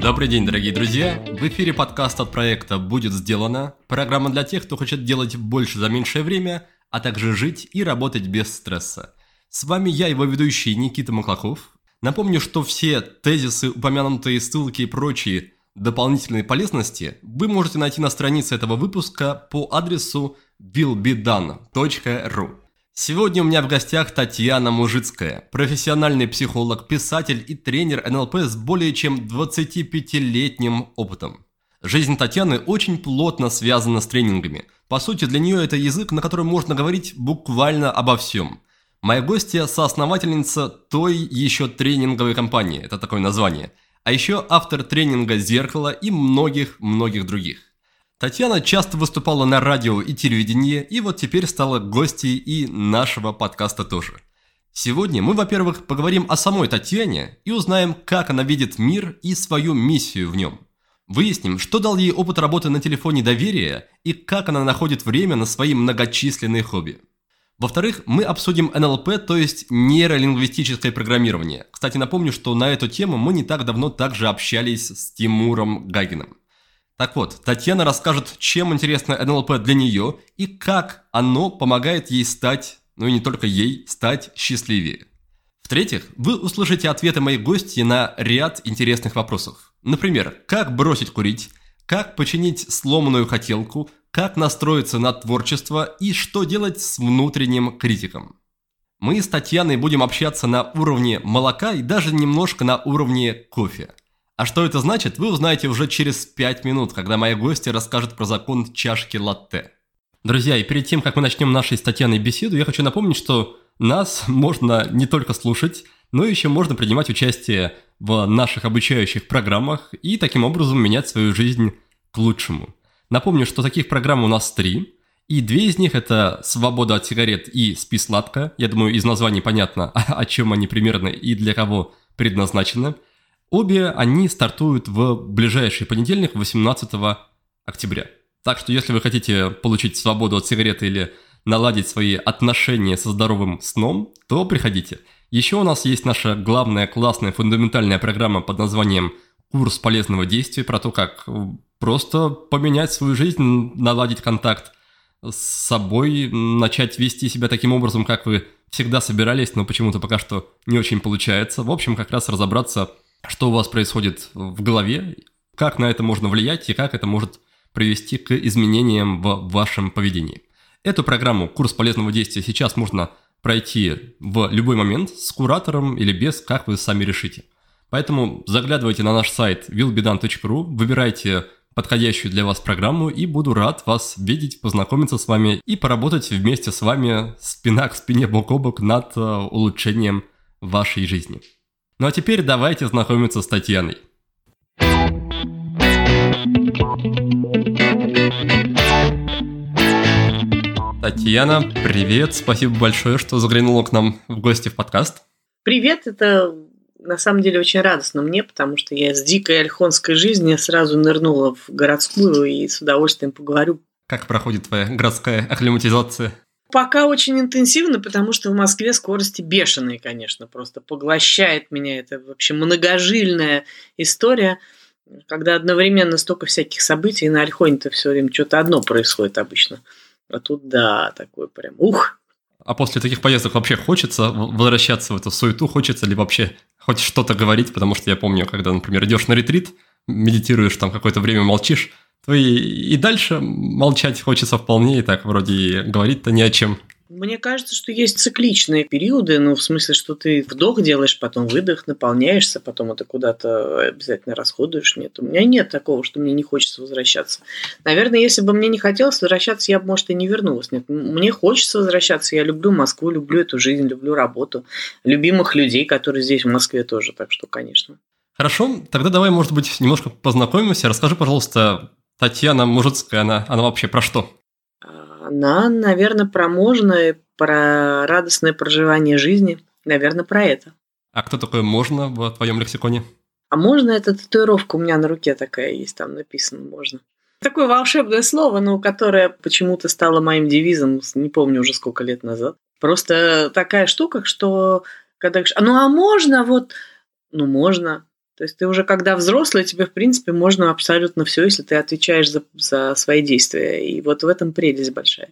Добрый день, дорогие друзья! В эфире подкаст от проекта «Будет сделано». Программа для тех, кто хочет делать больше за меньшее время, а также жить и работать без стресса. С вами я, его ведущий Никита Маклаков. Напомню, что все тезисы, упомянутые ссылки и прочие дополнительные полезности вы можете найти на странице этого выпуска по адресу willbedone.ru. Сегодня у меня в гостях Татьяна Мужицкая, профессиональный психолог, писатель и тренер НЛП с более чем 25-летним опытом. Жизнь Татьяны очень плотно связана с тренингами. По сути, для нее это язык, на котором можно говорить буквально обо всем. Моя гостья – соосновательница той еще тренинговой компании, это такое название. А еще автор тренинга «Зеркало» и многих-многих других. Татьяна часто выступала на радио и телевидении, и вот теперь стала гостьей и нашего подкаста тоже. Сегодня мы, во-первых, поговорим о самой Татьяне и узнаем, как она видит мир и свою миссию в нем. Выясним, что дал ей опыт работы на телефоне доверия и как она находит время на свои многочисленные хобби. Во-вторых, мы обсудим НЛП, то есть нейролингвистическое программирование. Кстати, напомню, что на эту тему мы не так давно также общались с Тимуром Гагиным. Так вот, Татьяна расскажет, чем интересно НЛП для нее и как оно помогает ей стать, ну и не только ей, стать счастливее. В-третьих, вы услышите ответы моих гостей на ряд интересных вопросов. Например, как бросить курить, как починить сломанную хотелку, как настроиться на творчество и что делать с внутренним критиком. Мы с Татьяной будем общаться на уровне молока и даже немножко на уровне кофе – а что это значит, вы узнаете уже через 5 минут, когда мои гости расскажут про закон чашки латте. Друзья, и перед тем, как мы начнем нашей с беседу, я хочу напомнить, что нас можно не только слушать, но еще можно принимать участие в наших обучающих программах и таким образом менять свою жизнь к лучшему. Напомню, что таких программ у нас три, и две из них это «Свобода от сигарет» и «Спи сладко». Я думаю, из названий понятно, о чем они примерно и для кого предназначены – Обе они стартуют в ближайший понедельник, 18 октября. Так что если вы хотите получить свободу от сигареты или наладить свои отношения со здоровым сном, то приходите. Еще у нас есть наша главная классная фундаментальная программа под названием «Курс полезного действия» про то, как просто поменять свою жизнь, наладить контакт с собой, начать вести себя таким образом, как вы всегда собирались, но почему-то пока что не очень получается. В общем, как раз разобраться – что у вас происходит в голове, как на это можно влиять и как это может привести к изменениям в вашем поведении. Эту программу «Курс полезного действия» сейчас можно пройти в любой момент с куратором или без, как вы сами решите. Поэтому заглядывайте на наш сайт willbedan.ru, выбирайте подходящую для вас программу и буду рад вас видеть, познакомиться с вами и поработать вместе с вами спина к спине, бок о бок над э, улучшением вашей жизни. Ну а теперь давайте знакомиться с Татьяной. Татьяна, привет, спасибо большое, что заглянула к нам в гости в подкаст. Привет, это на самом деле очень радостно мне, потому что я с дикой альхонской жизни сразу нырнула в городскую и с удовольствием поговорю. Как проходит твоя городская акклиматизация? Пока очень интенсивно, потому что в Москве скорости бешеные, конечно, просто поглощает меня. Это вообще многожильная история, когда одновременно столько всяких событий, и на Альхоне-то все время что-то одно происходит обычно. А тут, да, такое прям, ух, а после таких поездок вообще хочется возвращаться в эту суету, хочется ли вообще хоть что-то говорить, потому что я помню, когда, например, идешь на ретрит, медитируешь, там какое-то время молчишь, то и, и дальше молчать хочется вполне, и так вроде и говорить-то ни о чем. Мне кажется, что есть цикличные периоды, ну, в смысле, что ты вдох делаешь, потом выдох, наполняешься, потом это куда-то обязательно расходуешь. Нет, у меня нет такого, что мне не хочется возвращаться. Наверное, если бы мне не хотелось возвращаться, я бы, может, и не вернулась. Нет, мне хочется возвращаться, я люблю Москву, люблю эту жизнь, люблю работу, любимых людей, которые здесь, в Москве тоже, так что, конечно. Хорошо, тогда давай, может быть, немножко познакомимся. Расскажи, пожалуйста, Татьяна Мужицкая, она, она вообще про что? Она, наверное, про можно, про радостное проживание жизни. Наверное, про это. А кто такое можно в твоем лексиконе? А можно это татуировка у меня на руке такая есть, там написано можно. Такое волшебное слово, но которое почему-то стало моим девизом, не помню уже сколько лет назад. Просто такая штука, что когда говоришь, ну а можно вот, ну можно. То есть ты уже когда взрослый, тебе в принципе можно абсолютно все, если ты отвечаешь за, за свои действия. И вот в этом прелесть большая.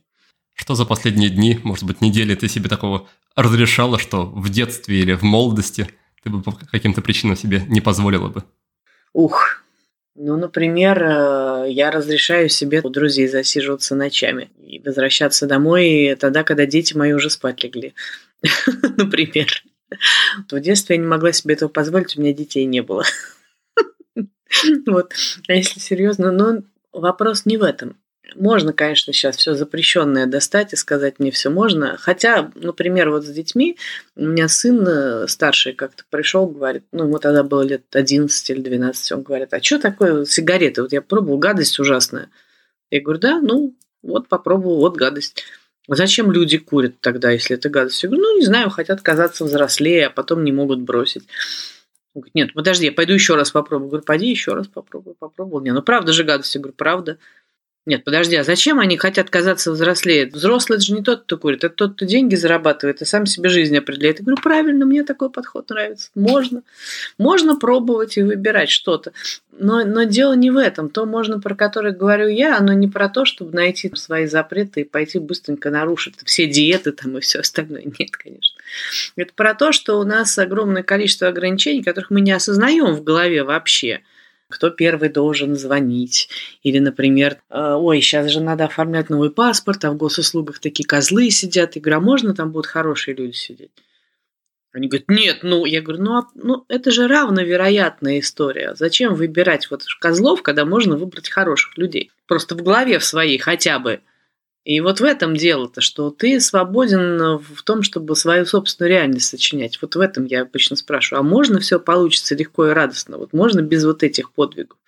Что за последние дни, может быть, недели ты себе такого разрешала, что в детстве или в молодости ты бы по каким-то причинам себе не позволила бы? Ух, ну, например, э, я разрешаю себе у друзей засиживаться ночами и возвращаться домой тогда, когда дети мои уже спать легли. Например. В детстве я не могла себе этого позволить, у меня детей не было. Вот. А если серьезно, но вопрос не в этом. Можно, конечно, сейчас все запрещенное достать и сказать мне все можно. Хотя, например, вот с детьми, у меня сын э, старший как-то пришел, говорит, ну, ему тогда было лет 11 или 12, он говорит, а что такое сигареты? Вот я пробовал, гадость ужасная. Я говорю, да, ну, вот попробовал, вот гадость. Зачем люди курят тогда, если это гадость? Я говорю, ну, не знаю, хотят казаться взрослее, а потом не могут бросить. Говорит, нет, подожди, я пойду еще раз попробую. Говорю, пойди еще раз попробуй, попробовал. Не, ну правда же гадость. Я говорю, правда. Нет, подожди, а зачем они хотят казаться взрослее? Взрослый это же не тот, кто курит, это тот, кто деньги зарабатывает и сам себе жизнь определяет. Я говорю, правильно, мне такой подход нравится. Можно. Можно пробовать и выбирать что-то. Но, но дело не в этом. То можно, про которое говорю я, оно не про то, чтобы найти свои запреты и пойти быстренько нарушить все диеты там и все остальное. Нет, конечно. Это про то, что у нас огромное количество ограничений, которых мы не осознаем в голове вообще кто первый должен звонить. Или, например, «А, ой, сейчас же надо оформлять новый паспорт, а в госуслугах такие козлы сидят. Игра, можно там будут хорошие люди сидеть? Они говорят, нет, ну, я говорю, ну, а, ну это же равновероятная история. Зачем выбирать вот козлов, когда можно выбрать хороших людей? Просто в голове в своей хотя бы – и вот в этом дело-то, что ты свободен в том, чтобы свою собственную реальность сочинять. Вот в этом я обычно спрашиваю, а можно все получится легко и радостно? Вот можно без вот этих подвигов?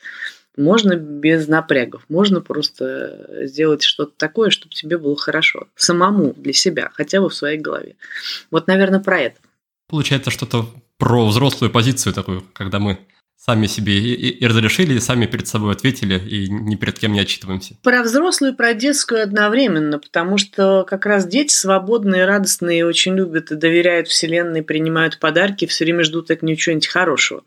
Можно без напрягов, можно просто сделать что-то такое, чтобы тебе было хорошо. Самому, для себя, хотя бы в своей голове. Вот, наверное, про это. Получается что-то про взрослую позицию такую, когда мы сами себе и, и разрешили, и сами перед собой ответили, и ни перед кем не отчитываемся. Про взрослую и про детскую одновременно, потому что как раз дети свободные, радостные, очень любят и доверяют Вселенной, принимают подарки, все время ждут от нее чего-нибудь хорошего.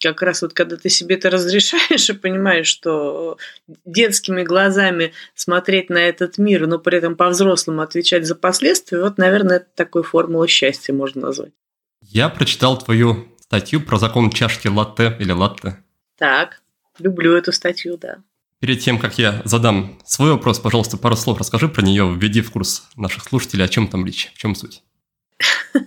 Как раз вот когда ты себе это разрешаешь и понимаешь, что детскими глазами смотреть на этот мир, но при этом по-взрослому отвечать за последствия, вот, наверное, это такой формула счастья можно назвать. Я прочитал твою статью про закон чашки латте или латте. Так, люблю эту статью, да. Перед тем, как я задам свой вопрос, пожалуйста, пару слов расскажи про нее, введи в курс наших слушателей, о чем там речь, в чем суть.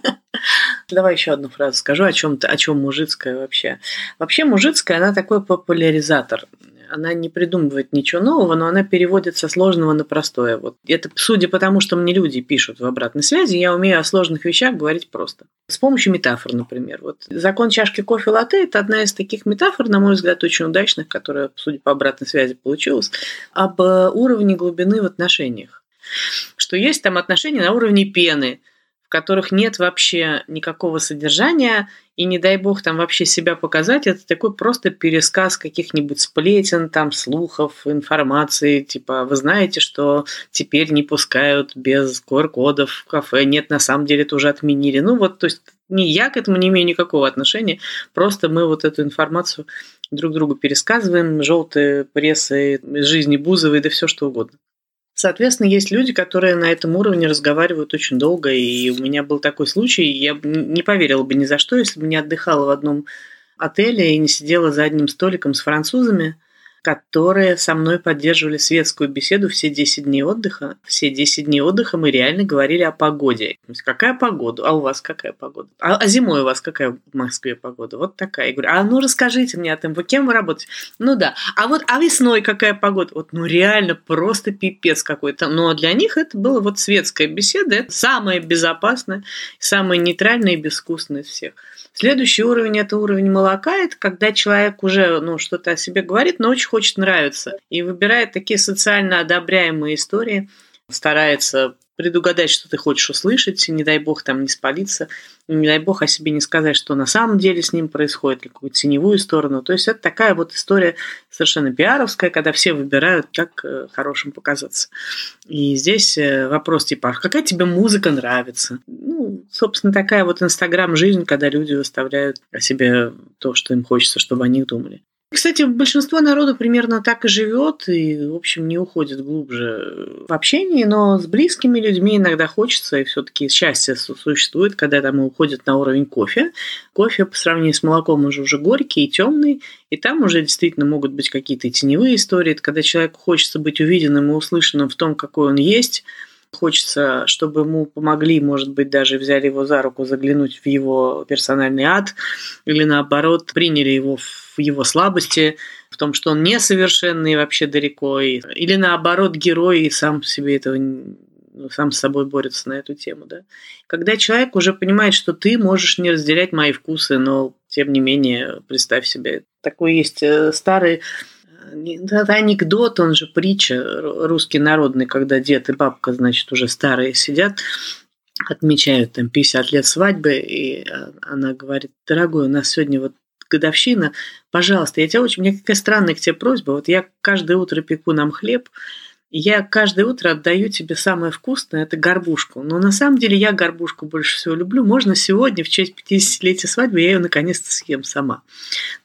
Давай еще одну фразу скажу, о чем, о чем мужицкая вообще. Вообще мужицкая, она такой популяризатор она не придумывает ничего нового, но она переводит со сложного на простое. Вот это, судя по тому, что мне люди пишут в обратной связи, я умею о сложных вещах говорить просто. С помощью метафор, например. Вот закон чашки кофе латте – это одна из таких метафор, на мой взгляд, очень удачных, которая, судя по обратной связи, получилась, об э, уровне глубины в отношениях. Что есть там отношения на уровне пены – которых нет вообще никакого содержания, и не дай бог там вообще себя показать, это такой просто пересказ каких-нибудь сплетен, там, слухов, информации, типа, вы знаете, что теперь не пускают без QR-кодов в кафе, нет, на самом деле это уже отменили. Ну вот, то есть не я к этому не имею никакого отношения, просто мы вот эту информацию друг другу пересказываем, желтые прессы из жизни Бузовой, да все что угодно. Соответственно, есть люди, которые на этом уровне разговаривают очень долго, и у меня был такой случай, я не поверила бы ни за что, если бы не отдыхала в одном отеле и не сидела за одним столиком с французами, которые со мной поддерживали светскую беседу все 10 дней отдыха. Все 10 дней отдыха мы реально говорили о погоде. Какая погода? А у вас какая погода? А, а зимой у вас какая в Москве погода? Вот такая. Я говорю, а ну расскажите мне о том, вы кем вы работаете? Ну да. А вот а весной какая погода? Вот ну реально просто пипец какой-то. Но для них это было вот светская беседа. Это самая безопасная, самая нейтральная и безвкусная из всех. Следующий уровень – это уровень молока. Это когда человек уже ну, что-то о себе говорит, но очень хочет нравиться. И выбирает такие социально одобряемые истории, старается предугадать, что ты хочешь услышать, не дай бог там не спалиться, не дай бог о себе не сказать, что на самом деле с ним происходит, какую-то теневую сторону. То есть это такая вот история совершенно пиаровская, когда все выбирают, как э, хорошим показаться. И здесь э, вопрос типа, а какая тебе музыка нравится? Ну, собственно, такая вот инстаграм-жизнь, когда люди выставляют о себе то, что им хочется, чтобы о них думали. Кстати, большинство народу примерно так и живет и, в общем, не уходит глубже в общении, но с близкими людьми иногда хочется, и все-таки счастье существует, когда там уходит на уровень кофе. Кофе по сравнению с молоком уже уже горький и темный, и там уже действительно могут быть какие-то теневые истории, когда человеку хочется быть увиденным и услышанным в том, какой он есть, хочется, чтобы ему помогли, может быть, даже взяли его за руку заглянуть в его персональный ад, или наоборот, приняли его в его слабости, в том, что он несовершенный и вообще далеко, или наоборот, герой и сам себе этого сам с собой борется на эту тему, да. Когда человек уже понимает, что ты можешь не разделять мои вкусы, но тем не менее, представь себе, такой есть э, старый это анекдот, он же притча русский народный, когда дед и бабка, значит, уже старые сидят, отмечают там 50 лет свадьбы, и а, она говорит, дорогой, у нас сегодня вот годовщина, пожалуйста, я тебя очень, у меня какая странная к тебе просьба, вот я каждое утро пеку нам хлеб, я каждое утро отдаю тебе самое вкусное, это горбушку. Но на самом деле я горбушку больше всего люблю. Можно сегодня, в честь 50-летия свадьбы, я ее наконец-то съем сама.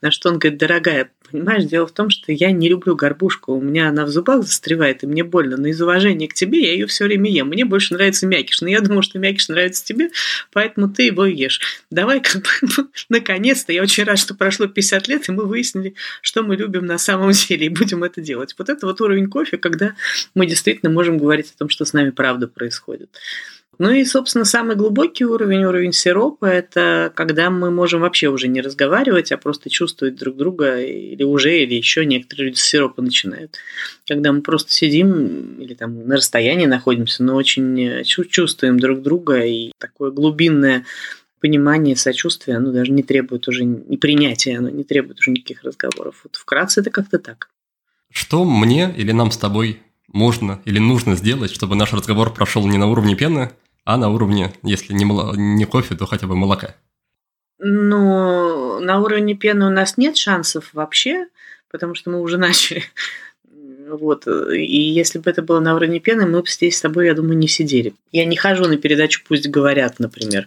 На что он говорит, дорогая, Понимаешь, дело в том, что я не люблю горбушку. У меня она в зубах застревает, и мне больно. Но из уважения к тебе я ее все время ем. Мне больше нравится мякиш. Но я думаю, что мякиш нравится тебе, поэтому ты его ешь. Давай как бы наконец-то. Я очень рад, что прошло 50 лет, и мы выяснили, что мы любим на самом деле, и будем это делать. Вот это вот уровень кофе, когда мы действительно можем говорить о том, что с нами правда происходит. Ну и, собственно, самый глубокий уровень, уровень сиропа, это когда мы можем вообще уже не разговаривать, а просто чувствовать друг друга, или уже, или еще некоторые люди с сиропа начинают. Когда мы просто сидим или там на расстоянии находимся, но очень э, чувствуем друг друга, и такое глубинное понимание, сочувствие, оно даже не требует уже, не принятия, оно не требует уже никаких разговоров. Вот вкратце это как-то так. Что мне или нам с тобой можно или нужно сделать, чтобы наш разговор прошел не на уровне пены, а на уровне, если не, мол... не кофе, то хотя бы молока? Ну, на уровне пены у нас нет шансов вообще, потому что мы уже начали. Вот. И если бы это было на уровне пены, мы бы здесь с тобой, я думаю, не сидели. Я не хожу на передачу «Пусть говорят», например.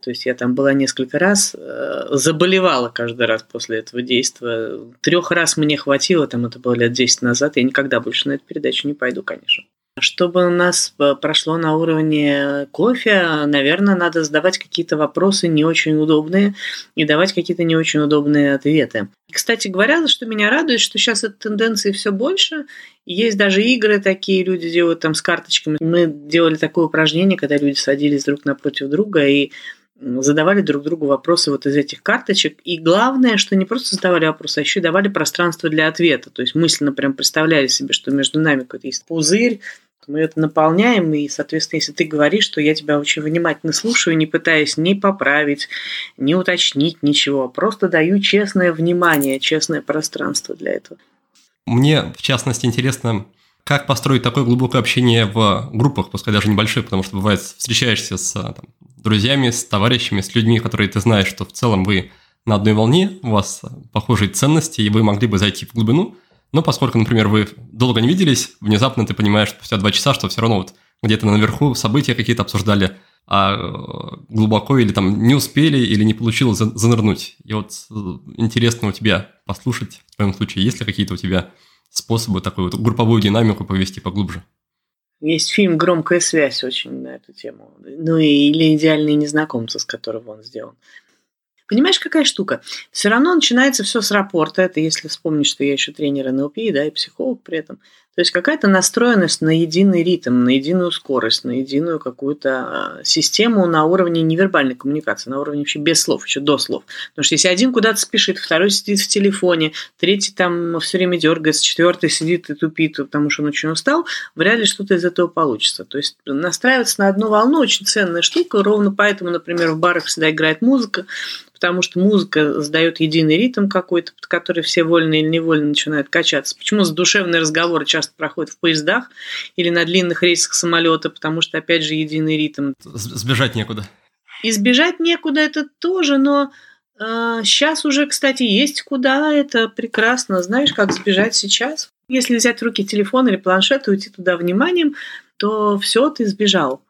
То есть я там была несколько раз, э, заболевала каждый раз после этого действия. Трех раз мне хватило, там это было лет 10 назад, я никогда больше на эту передачу не пойду, конечно. Чтобы у нас э, прошло на уровне кофе, наверное, надо задавать какие-то вопросы не очень удобные и давать какие-то не очень удобные ответы. Кстати говоря, что меня радует, что сейчас этой тенденции все больше. Есть даже игры такие, люди делают там с карточками. Мы делали такое упражнение, когда люди садились друг напротив друга и задавали друг другу вопросы вот из этих карточек. И главное, что не просто задавали вопросы, а еще и давали пространство для ответа. То есть мысленно прям представляли себе, что между нами какой-то есть пузырь, мы это наполняем, и, соответственно, если ты говоришь, что я тебя очень внимательно слушаю, не пытаясь ни поправить, ни уточнить ничего, а просто даю честное внимание, честное пространство для этого. Мне, в частности, интересно, как построить такое глубокое общение в группах, пускай даже небольших, потому что бывает встречаешься с там, друзьями, с товарищами, с людьми, которые ты знаешь, что в целом вы на одной волне, у вас похожие ценности, и вы могли бы зайти в глубину – но поскольку, например, вы долго не виделись, внезапно ты понимаешь спустя два часа, что все равно вот где-то наверху события какие-то обсуждали, а э, глубоко или там не успели, или не получилось занырнуть. И вот э, интересно у тебя послушать, в твоем случае, есть ли какие-то у тебя способы такую вот групповую динамику повести поглубже? Есть фильм «Громкая связь» очень на эту тему. Ну или «Идеальные незнакомцы», с которого он сделан. Понимаешь, какая штука? Все равно начинается все с рапорта. Это если вспомнить, что я еще тренер НЛП, да, и психолог при этом. То есть какая-то настроенность на единый ритм, на единую скорость, на единую какую-то а, систему на уровне невербальной коммуникации, на уровне вообще без слов, еще до слов. Потому что если один куда-то спешит, второй сидит в телефоне, третий там все время дергается, четвертый сидит и тупит, потому что он очень устал, вряд ли что-то из этого получится. То есть настраиваться на одну волну очень ценная штука. Ровно поэтому, например, в барах всегда играет музыка, потому что музыка задает единый ритм какой-то, под который все вольно или невольно начинают качаться. Почему задушевные разговоры часто проходят в поездах или на длинных рейсах самолета, потому что, опять же, единый ритм. Сбежать некуда. Избежать некуда это тоже, но э, сейчас уже, кстати, есть куда, это прекрасно. Знаешь, как сбежать сейчас? Если взять в руки телефон или планшет и уйти туда вниманием, то все, ты сбежал.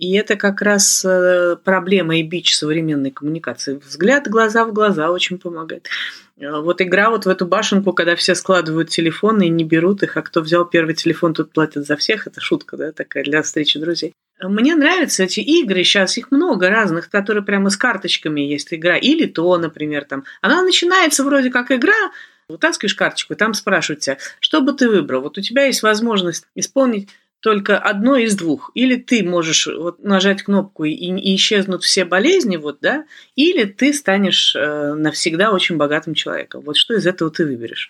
И это как раз э, проблема и бич современной коммуникации. Взгляд глаза в глаза очень помогает. Э, вот игра вот в эту башенку, когда все складывают телефоны и не берут их, а кто взял первый телефон, тут платит за всех. Это шутка, да, такая для встречи друзей. Мне нравятся эти игры, сейчас их много разных, которые прямо с карточками есть игра. Или то, например, там. Она начинается вроде как игра, вытаскиваешь карточку, и там спрашивают тебя, что бы ты выбрал? Вот у тебя есть возможность исполнить только одно из двух. Или ты можешь вот нажать кнопку и, и исчезнут все болезни, вот, да, или ты станешь э, навсегда очень богатым человеком. Вот что из этого ты выберешь?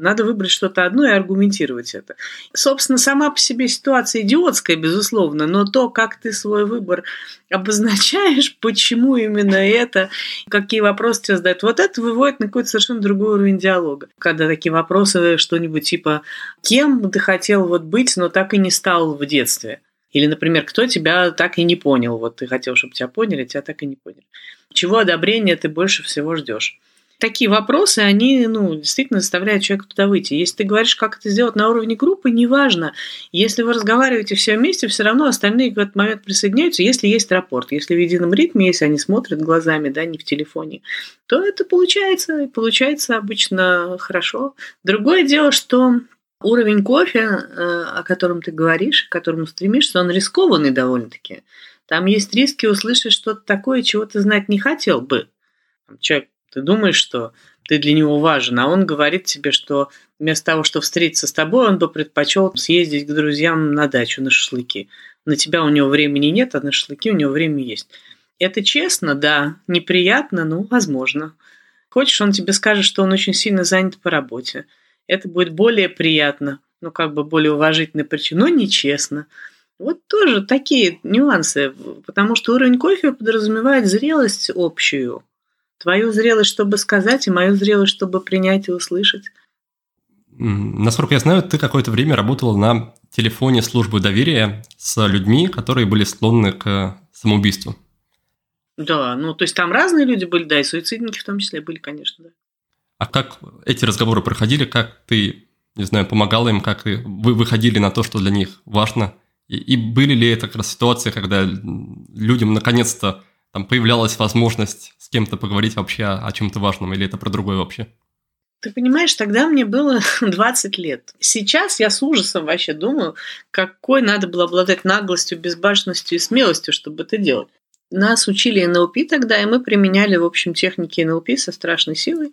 Надо выбрать что-то одно и аргументировать это. Собственно, сама по себе ситуация идиотская, безусловно, но то, как ты свой выбор обозначаешь, почему именно это, какие вопросы тебе задают, вот это выводит на какой-то совершенно другой уровень диалога. Когда такие вопросы, что-нибудь типа «Кем ты хотел вот быть, но так и не стал в детстве?» Или, например, кто тебя так и не понял? Вот ты хотел, чтобы тебя поняли, тебя так и не поняли. Чего одобрения ты больше всего ждешь? Такие вопросы, они ну, действительно заставляют человека туда выйти. Если ты говоришь, как это сделать на уровне группы, неважно. Если вы разговариваете все вместе, все равно остальные в этот момент присоединяются, если есть рапорт. Если в едином ритме, если они смотрят глазами, да, не в телефоне, то это получается, получается обычно хорошо. Другое дело, что уровень кофе, э, о котором ты говоришь, к которому стремишься, он рискованный довольно-таки. Там есть риски услышать что-то такое, чего ты знать не хотел бы. Человек ты думаешь, что ты для него важен, а он говорит тебе, что вместо того, чтобы встретиться с тобой, он бы предпочел съездить к друзьям на дачу, на шашлыки. На тебя у него времени нет, а на шашлыки у него время есть. Это честно, да. Неприятно, ну, возможно. Хочешь, он тебе скажет, что он очень сильно занят по работе. Это будет более приятно, ну, как бы более уважительная причина, но нечестно. Вот тоже такие нюансы, потому что уровень кофе подразумевает зрелость общую – Твою зрелость, чтобы сказать, и мою зрелость, чтобы принять и услышать. Насколько я знаю, ты какое-то время работала на телефоне службы доверия с людьми, которые были склонны к самоубийству. Да, ну то есть там разные люди были, да, и суицидники в том числе были, конечно, да. А как эти разговоры проходили, как ты, не знаю, помогала им, как вы выходили на то, что для них важно? И, и были ли это как раз ситуации, когда людям наконец-то там появлялась возможность с кем-то поговорить вообще о, чем-то важном, или это про другое вообще? Ты понимаешь, тогда мне было 20 лет. Сейчас я с ужасом вообще думаю, какой надо было обладать наглостью, безбашенностью и смелостью, чтобы это делать. Нас учили НЛП тогда, и мы применяли, в общем, техники НЛП со страшной силой.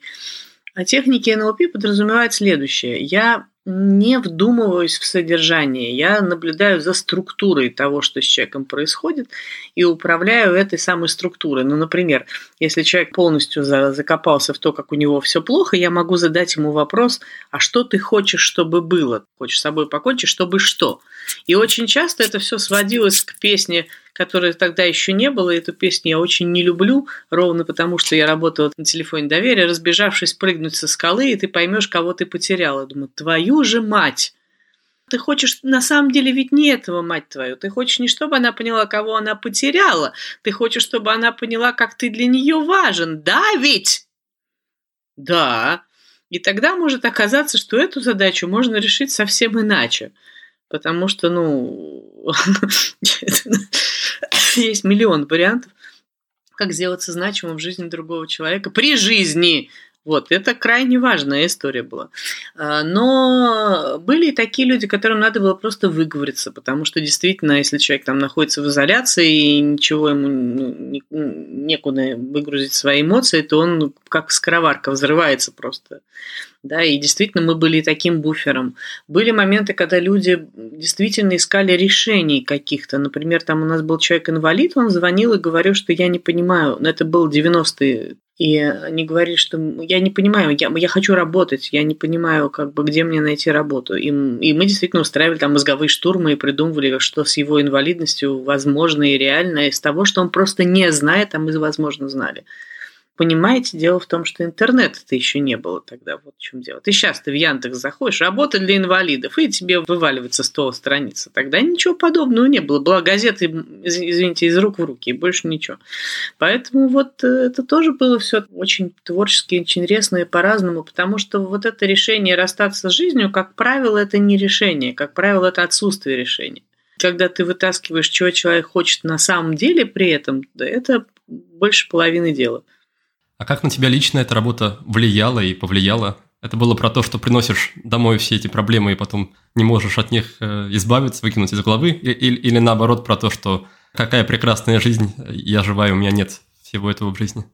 А техники НЛП подразумевают следующее. Я не вдумываюсь в содержание. Я наблюдаю за структурой того, что с человеком происходит, и управляю этой самой структурой. Ну, например, если человек полностью закопался в то, как у него все плохо, я могу задать ему вопрос, а что ты хочешь, чтобы было? Хочешь с собой покончить, чтобы что? И очень часто это все сводилось к песне которой тогда еще не было. Эту песню я очень не люблю, ровно потому, что я работала на телефоне доверия, разбежавшись прыгнуть со скалы, и ты поймешь, кого ты потеряла. Думаю, твою же мать! Ты хочешь на самом деле ведь не этого, мать твою. Ты хочешь не чтобы она поняла, кого она потеряла. Ты хочешь, чтобы она поняла, как ты для нее важен. Да ведь? Да. И тогда может оказаться, что эту задачу можно решить совсем иначе. Потому что, ну, есть миллион вариантов, как сделаться значимым в жизни другого человека при жизни. Вот, это крайне важная история была. А, но были и такие люди, которым надо было просто выговориться, потому что действительно, если человек там находится в изоляции и ничего ему ну, некуда выгрузить свои эмоции, то он как скороварка взрывается просто. Да, и действительно мы были таким буфером. Были моменты, когда люди действительно искали решений каких-то. Например, там у нас был человек-инвалид, он звонил и говорил, что я не понимаю, это был 90-е и они говорили, что я не понимаю, я, я хочу работать, я не понимаю, как бы, где мне найти работу. И, и мы действительно устраивали там мозговые штурмы и придумывали, что с его инвалидностью возможно и реально из того, что он просто не знает, а мы, возможно, знали. Понимаете, дело в том, что интернета-то еще не было тогда. Вот в чем дело. Ты сейчас ты в Яндекс заходишь, работа для инвалидов, и тебе вываливается 100 страниц. Тогда ничего подобного не было. Была газета, извините, из рук в руки, и больше ничего. Поэтому вот э, это тоже было все очень творчески, очень интересно и по-разному, потому что вот это решение расстаться с жизнью, как правило, это не решение, как правило, это отсутствие решения. Когда ты вытаскиваешь, чего человек хочет на самом деле при этом, это больше половины дела. А как на тебя лично эта работа влияла и повлияла? Это было про то, что приносишь домой все эти проблемы и потом не можешь от них э, избавиться, выкинуть из головы? Или, или наоборот про то, что какая прекрасная жизнь, я жива, и у меня нет всего этого в жизни?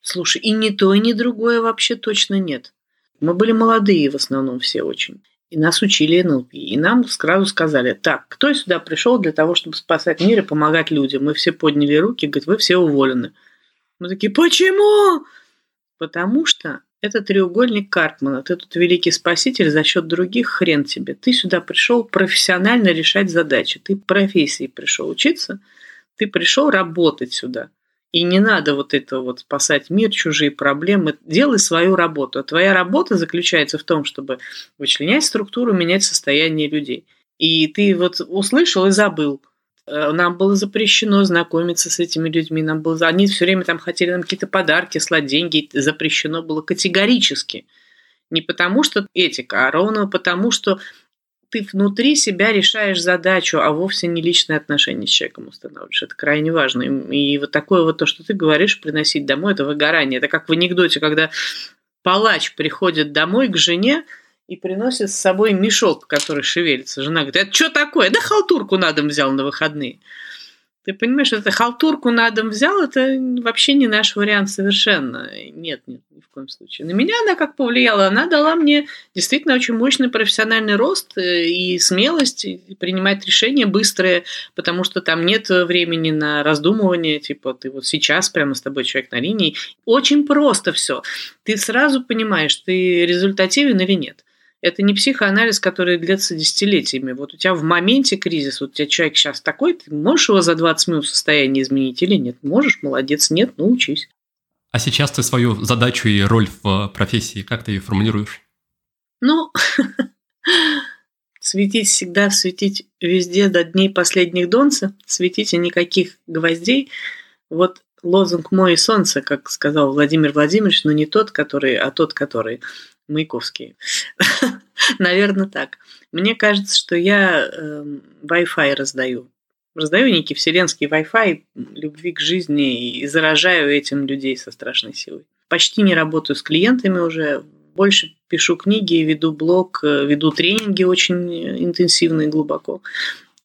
Слушай, и ни то, и ни другое вообще точно нет. Мы были молодые в основном все очень. И нас учили НЛП. И нам сразу сказали, так, кто сюда пришел для того, чтобы спасать мир и помогать людям? Мы все подняли руки, говорят, вы все уволены. Мы такие, почему? Потому что это треугольник Карпмана. Ты тут великий спаситель за счет других, хрен тебе. Ты сюда пришел профессионально решать задачи. Ты профессии пришел учиться, ты пришел работать сюда. И не надо вот это вот спасать мир, чужие проблемы. Делай свою работу. А твоя работа заключается в том, чтобы вычленять структуру, менять состояние людей. И ты вот услышал и забыл. Э, нам было запрещено знакомиться с этими людьми. Нам было... Они все время там хотели нам какие-то подарки, слать деньги. Запрещено было категорически. Не потому что этика, а ровно потому, что ты внутри себя решаешь задачу, а вовсе не личные отношения с человеком устанавливаешь. Это крайне важно. И вот такое вот то, что ты говоришь, приносить домой, это выгорание. Это как в анекдоте, когда палач приходит домой к жене и приносит с собой мешок, который шевелится. Жена говорит, это что такое? Да халтурку на дом взял на выходные. Ты понимаешь, это халтурку на дом взял, это вообще не наш вариант совершенно. Нет, нет, ни в коем случае. На меня она как повлияла? Она дала мне действительно очень мощный профессиональный рост э, и смелость принимать решения быстрые, потому что там нет времени на раздумывание, типа ты вот сейчас прямо с тобой человек на линии. Очень просто все. Ты сразу понимаешь, ты результативен или нет. Это не психоанализ, который длится десятилетиями. Вот у тебя в моменте кризис, вот у тебя человек сейчас такой, ты можешь его за 20 минут состояние изменить или нет? Можешь, молодец, нет, ну учись. А сейчас ты свою задачу и роль в профессии, как ты ее формулируешь? Ну, светить всегда, светить везде до дней последних донца, светите никаких гвоздей. Вот лозунг «Мой солнце», как сказал Владимир Владимирович, но не тот, который, а тот, который. Маяковские. Наверное, так. Мне кажется, что я э, Wi-Fi раздаю. Раздаю некий вселенский Wi-Fi любви к жизни и заражаю этим людей со страшной силой. Почти не работаю с клиентами уже, больше пишу книги, веду блог, э, веду тренинги очень интенсивно и глубоко.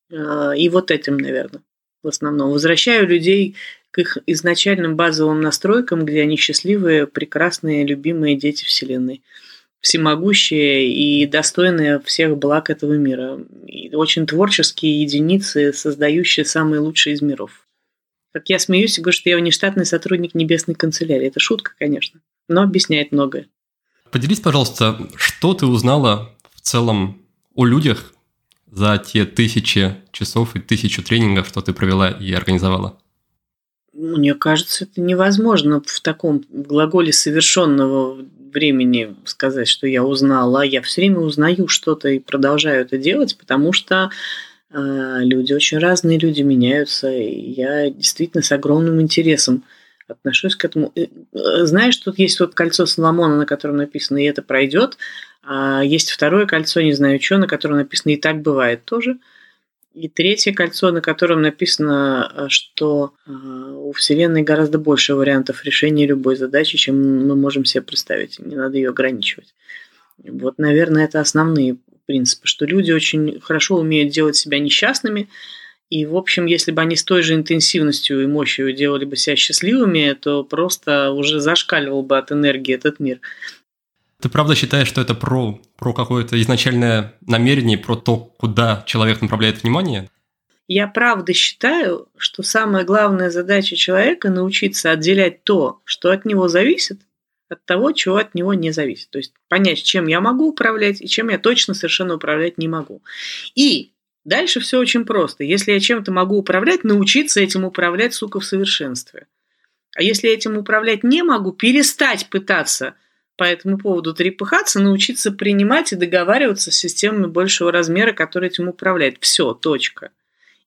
Э, и вот этим, наверное, в основном. Возвращаю людей к их изначальным базовым настройкам, где они счастливые, прекрасные, любимые дети Вселенной всемогущие и достойные всех благ этого мира. И очень творческие единицы, создающие самые лучшие из миров. Как я смеюсь и говорю, что я внештатный сотрудник Небесной канцелярии. Это шутка, конечно, но объясняет многое. Поделись, пожалуйста, что ты узнала в целом о людях за те тысячи часов и тысячу тренингов, что ты провела и организовала? Мне кажется, это невозможно в таком глаголе совершенного времени сказать, что я узнала. Я все время узнаю что-то и продолжаю это делать, потому что э, люди очень разные, люди меняются. И я действительно с огромным интересом отношусь к этому. Э, знаешь, тут есть вот кольцо Соломона, на котором написано «И это пройдет», а есть второе кольцо, не знаю что, на котором написано «И так бывает» тоже – и третье кольцо, на котором написано, э, что э, у Вселенной гораздо больше вариантов решения любой задачи, чем мы можем себе представить. Не надо ее ограничивать. Вот, наверное, это основные принципы, что люди очень хорошо умеют делать себя несчастными, и, в общем, если бы они с той же интенсивностью и мощью делали бы себя счастливыми, то просто уже зашкаливал бы от энергии этот мир. Ты правда считаешь, что это про, про какое-то изначальное намерение, про то, куда человек направляет внимание? Я правда считаю, что самая главная задача человека – научиться отделять то, что от него зависит, от того, чего от него не зависит. То есть понять, чем я могу управлять и чем я точно совершенно управлять не могу. И дальше все очень просто. Если я чем-то могу управлять, научиться этим управлять, сука, в совершенстве. А если этим управлять не могу, перестать пытаться – по этому поводу трепыхаться, научиться принимать и договариваться с системами большего размера, которые этим управляют. Все, точка.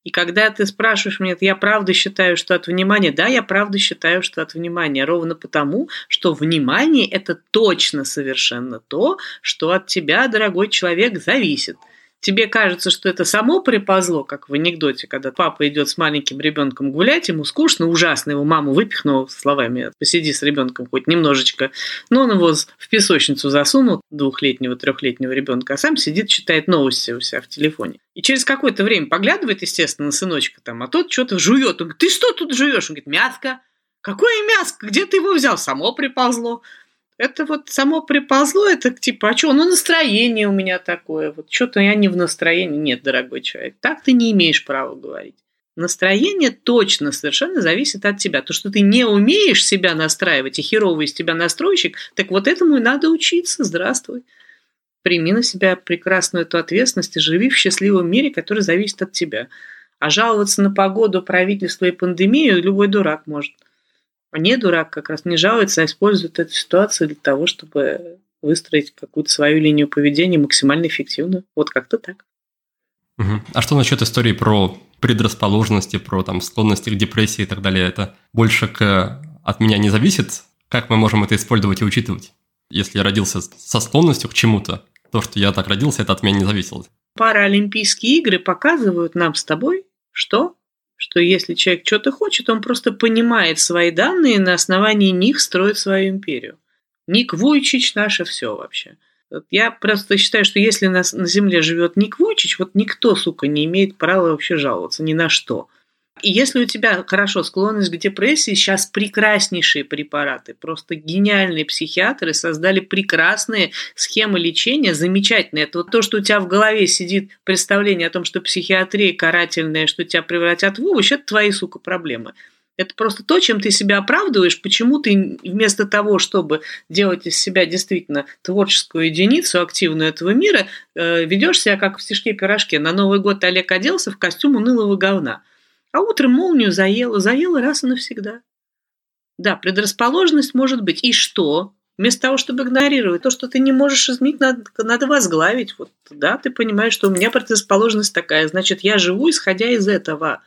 И когда ты спрашиваешь меня, я правда считаю, что от внимания, да, я правда считаю, что от внимания, ровно потому, что внимание – это точно совершенно то, что от тебя, дорогой человек, зависит. Тебе кажется, что это само приползло, как в анекдоте, когда папа идет с маленьким ребенком гулять, ему скучно, ужасно, его маму выпихнул словами «посиди с ребенком хоть немножечко», но он его в песочницу засунул, двухлетнего, трехлетнего ребенка, а сам сидит, читает новости у себя в телефоне. И через какое-то время поглядывает, естественно, на сыночка там, а тот что-то жует. Он говорит, ты что тут жуешь? Он говорит, мяско. Какое мяско? Где ты его взял? Само приползло. Это вот само приползло, это типа, а что, ну настроение у меня такое, вот что-то я не в настроении. Нет, дорогой человек, так ты не имеешь права говорить. Настроение точно совершенно зависит от тебя. То, что ты не умеешь себя настраивать, и херовый из тебя настройщик, так вот этому и надо учиться. Здравствуй. Прими на себя прекрасную эту ответственность и живи в счастливом мире, который зависит от тебя. А жаловаться на погоду, правительство и пандемию любой дурак может. Не дурак как раз не жалуется, а использует эту ситуацию для того, чтобы выстроить какую-то свою линию поведения максимально эффективную. Вот как-то так. Угу. А что насчет истории про предрасположенности, про там склонности к депрессии и так далее? Это больше к, от меня не зависит? Как мы можем это использовать и учитывать? Если я родился со склонностью к чему-то, то, что я так родился, это от меня не зависело. Паралимпийские игры показывают нам с тобой, что что если человек что-то хочет, он просто понимает свои данные и на основании них строит свою империю. Ник Вуйчич – наше все вообще. Я просто считаю, что если на, на Земле живет Ник Вуйчич, вот никто, сука, не имеет права вообще жаловаться ни на что. И если у тебя хорошо склонность к депрессии, сейчас прекраснейшие препараты, просто гениальные психиатры создали прекрасные схемы лечения, замечательные. Это вот то, что у тебя в голове сидит представление о том, что психиатрия карательная, что тебя превратят в овощ, это твои, сука, проблемы. Это просто то, чем ты себя оправдываешь, почему ты вместо того, чтобы делать из себя действительно творческую единицу, активную этого мира, э, ведешь себя как в стишке-пирожке. На Новый год Олег оделся в костюм унылого говна – а утром молнию заело, заело раз и навсегда. Да, предрасположенность может быть. И что? Вместо того, чтобы игнорировать то, что ты не можешь изменить, надо, надо возглавить. Вот, да, ты понимаешь, что у меня предрасположенность такая. Значит, я живу, исходя из этого.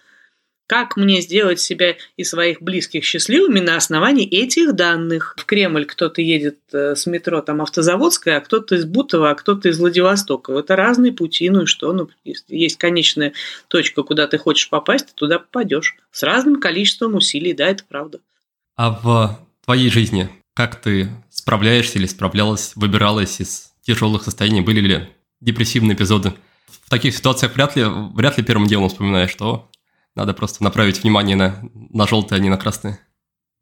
Как мне сделать себя и своих близких счастливыми на основании этих данных? В Кремль кто-то едет э, с метро там Автозаводская, а кто-то из Бутова, а кто-то из Владивостока. Это разные пути, ну и что? Ну, есть конечная точка, куда ты хочешь попасть, ты туда попадешь. С разным количеством усилий, да, это правда. А в твоей жизни как ты справляешься или справлялась, выбиралась из тяжелых состояний? Были ли депрессивные эпизоды? В таких ситуациях вряд ли, вряд ли первым делом вспоминаешь, что надо просто направить внимание на, на желтые, а не на красные.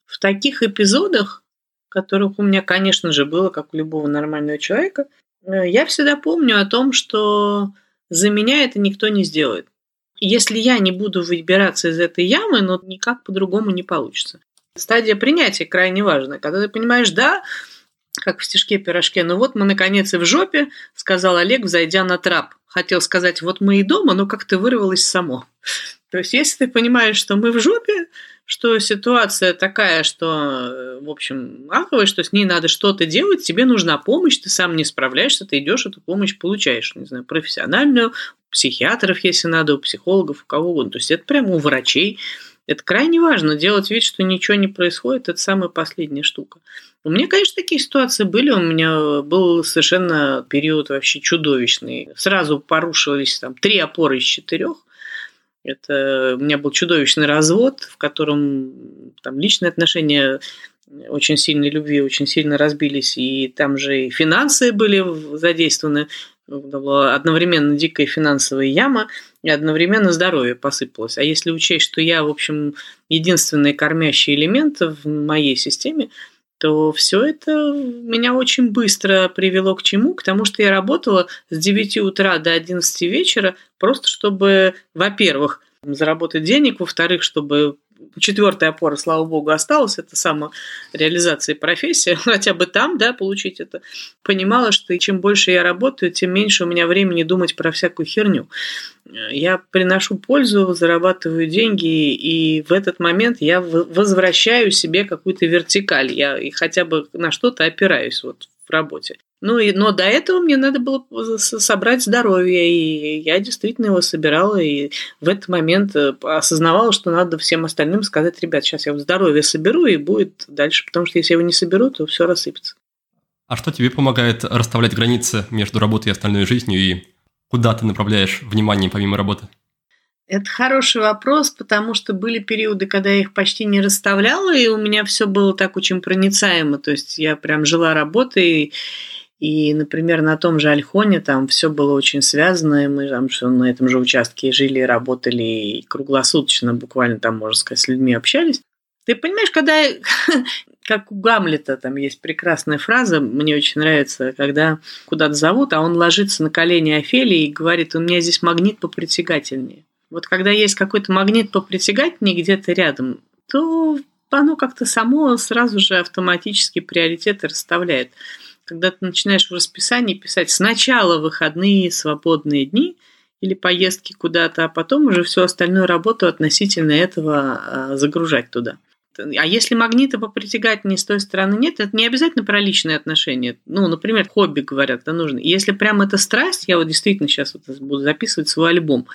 В таких эпизодах, которых у меня, конечно же, было, как у любого нормального человека, э, я всегда помню о том, что за меня это никто не сделает. Если я не буду выбираться из этой ямы, но никак по-другому не получится. Стадия принятия крайне важна. Когда ты понимаешь, да, как в стишке-пирожке, ну вот мы наконец и в жопе, сказал Олег, зайдя на трап. Хотел сказать, вот мы и дома, но как-то вырвалось само. То есть, если ты понимаешь, что мы в жопе, что ситуация такая, что, э, в общем, аховая, что с ней надо что-то делать, тебе нужна помощь, ты сам не справляешься, ты идешь эту помощь получаешь, не знаю, профессиональную, психиатров, если надо, у психологов, у кого угодно. То есть это прямо у врачей. Это крайне важно. Делать вид, что ничего не происходит, это самая последняя штука. У меня, конечно, такие ситуации были. У меня был совершенно период вообще чудовищный. Сразу порушились там три опоры из четырех. Это у меня был чудовищный развод, в котором там личные отношения очень сильной любви очень сильно разбились, и там же и финансы были задействованы. Была одновременно дикая финансовая яма, и одновременно здоровье посыпалось. А если учесть, что я, в общем, единственный кормящий элемент в моей системе, то все это меня очень быстро привело к чему? К тому, что я работала с 9 утра до 11 вечера, просто чтобы, во-первых, заработать денег, во-вторых, чтобы четвертая опора, слава богу, осталась, это самореализация профессии, хотя бы там, да, получить это, понимала, что чем больше я работаю, тем меньше у меня времени думать про всякую херню. Я приношу пользу, зарабатываю деньги, и в этот момент я возвращаю себе какую-то вертикаль, я хотя бы на что-то опираюсь вот в работе. Ну, и, но до этого мне надо было собрать здоровье, и я действительно его собирала, и в этот момент э, осознавала, что надо всем остальным сказать, ребят, сейчас я вот здоровье соберу, и будет дальше, потому что если я его не соберу, то все рассыпется. А что тебе помогает расставлять границы между работой и остальной жизнью и Куда ты направляешь внимание помимо работы? Это хороший вопрос, потому что были периоды, когда я их почти не расставляла, и у меня все было так очень проницаемо. То есть я прям жила работой, и, например, на том же Альхоне там все было очень связано, и мы там что на этом же участке жили, работали и круглосуточно буквально там, можно сказать, с людьми общались. Ты понимаешь, когда, как у Гамлета, там есть прекрасная фраза, мне очень нравится, когда куда-то зовут, а он ложится на колени Офелии и говорит, у меня здесь магнит попритягательнее. Вот когда есть какой-то магнит попритягательнее где-то рядом, то оно как-то само сразу же автоматически приоритеты расставляет. Когда ты начинаешь в расписании писать сначала выходные, свободные дни или поездки куда-то, а потом уже всю остальную работу относительно этого а, загружать туда. А если магнита по притягательней с той стороны нет, это не обязательно про личные отношения. Ну, например, хобби, говорят, это нужно. Если прям это страсть, я вот действительно сейчас вот буду записывать свой альбом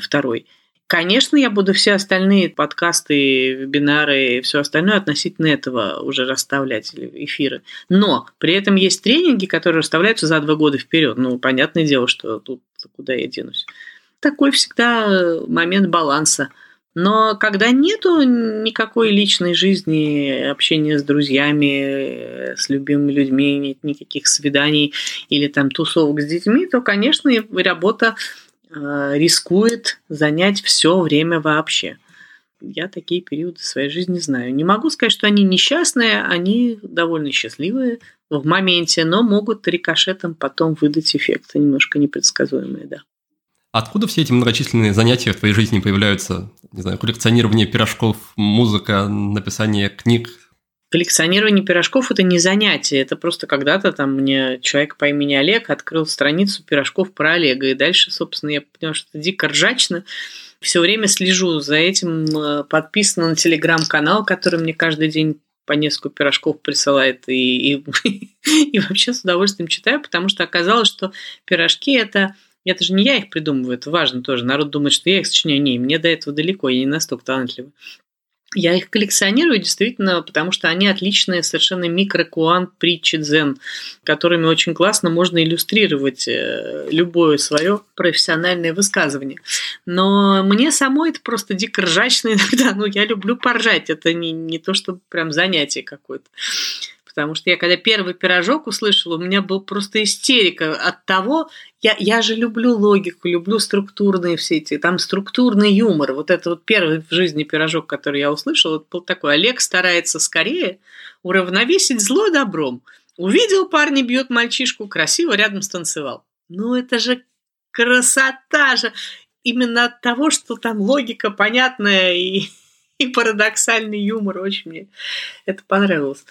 второй. Конечно, я буду все остальные подкасты, вебинары и все остальное относительно этого уже расставлять, или эфиры. Но при этом есть тренинги, которые расставляются за два года вперед. Ну, понятное дело, что тут куда я денусь. Такой всегда момент баланса. Но когда нету никакой личной жизни, общения с друзьями, с любимыми людьми, нет никаких свиданий или там тусовок с детьми, то, конечно, работа Э, рискует занять все время вообще. Я такие периоды своей жизни знаю. Не могу сказать, что они несчастные, они довольно счастливые в моменте, но могут рикошетом потом выдать эффекты немножко непредсказуемые, да. Откуда все эти многочисленные занятия в твоей жизни появляются? Не знаю, коллекционирование пирожков, музыка, написание книг, Коллекционирование пирожков – это не занятие, это просто когда-то там мне человек по имени Олег открыл страницу пирожков про Олега, и дальше, собственно, я поняла, что это дико ржачно. Все время слежу за этим, э, подписана на телеграм-канал, который мне каждый день по несколько пирожков присылает и, и, и вообще с удовольствием читаю, потому что оказалось, что пирожки это это же не я их придумываю, это важно тоже. Народ думает, что я их сочиняю. Не, мне до этого далеко, я не настолько талантлива. Я их коллекционирую действительно, потому что они отличные совершенно микрокуан притчи дзен, которыми очень классно можно иллюстрировать э, любое свое профессиональное высказывание. Но мне самой это просто дико ржачно иногда. Ну, я люблю поржать. Это не, не то, что прям занятие какое-то. Потому что я когда первый пирожок услышала, у меня был просто истерика от того, я, я же люблю логику, люблю структурные все эти, там структурный юмор. Вот это вот первый в жизни пирожок, который я услышала, это был такой, Олег старается скорее уравновесить зло добром. Увидел, парни бьет мальчишку, красиво рядом станцевал. Ну это же красота же! Именно от того, что там логика понятная и, и парадоксальный юмор, очень мне это понравилось.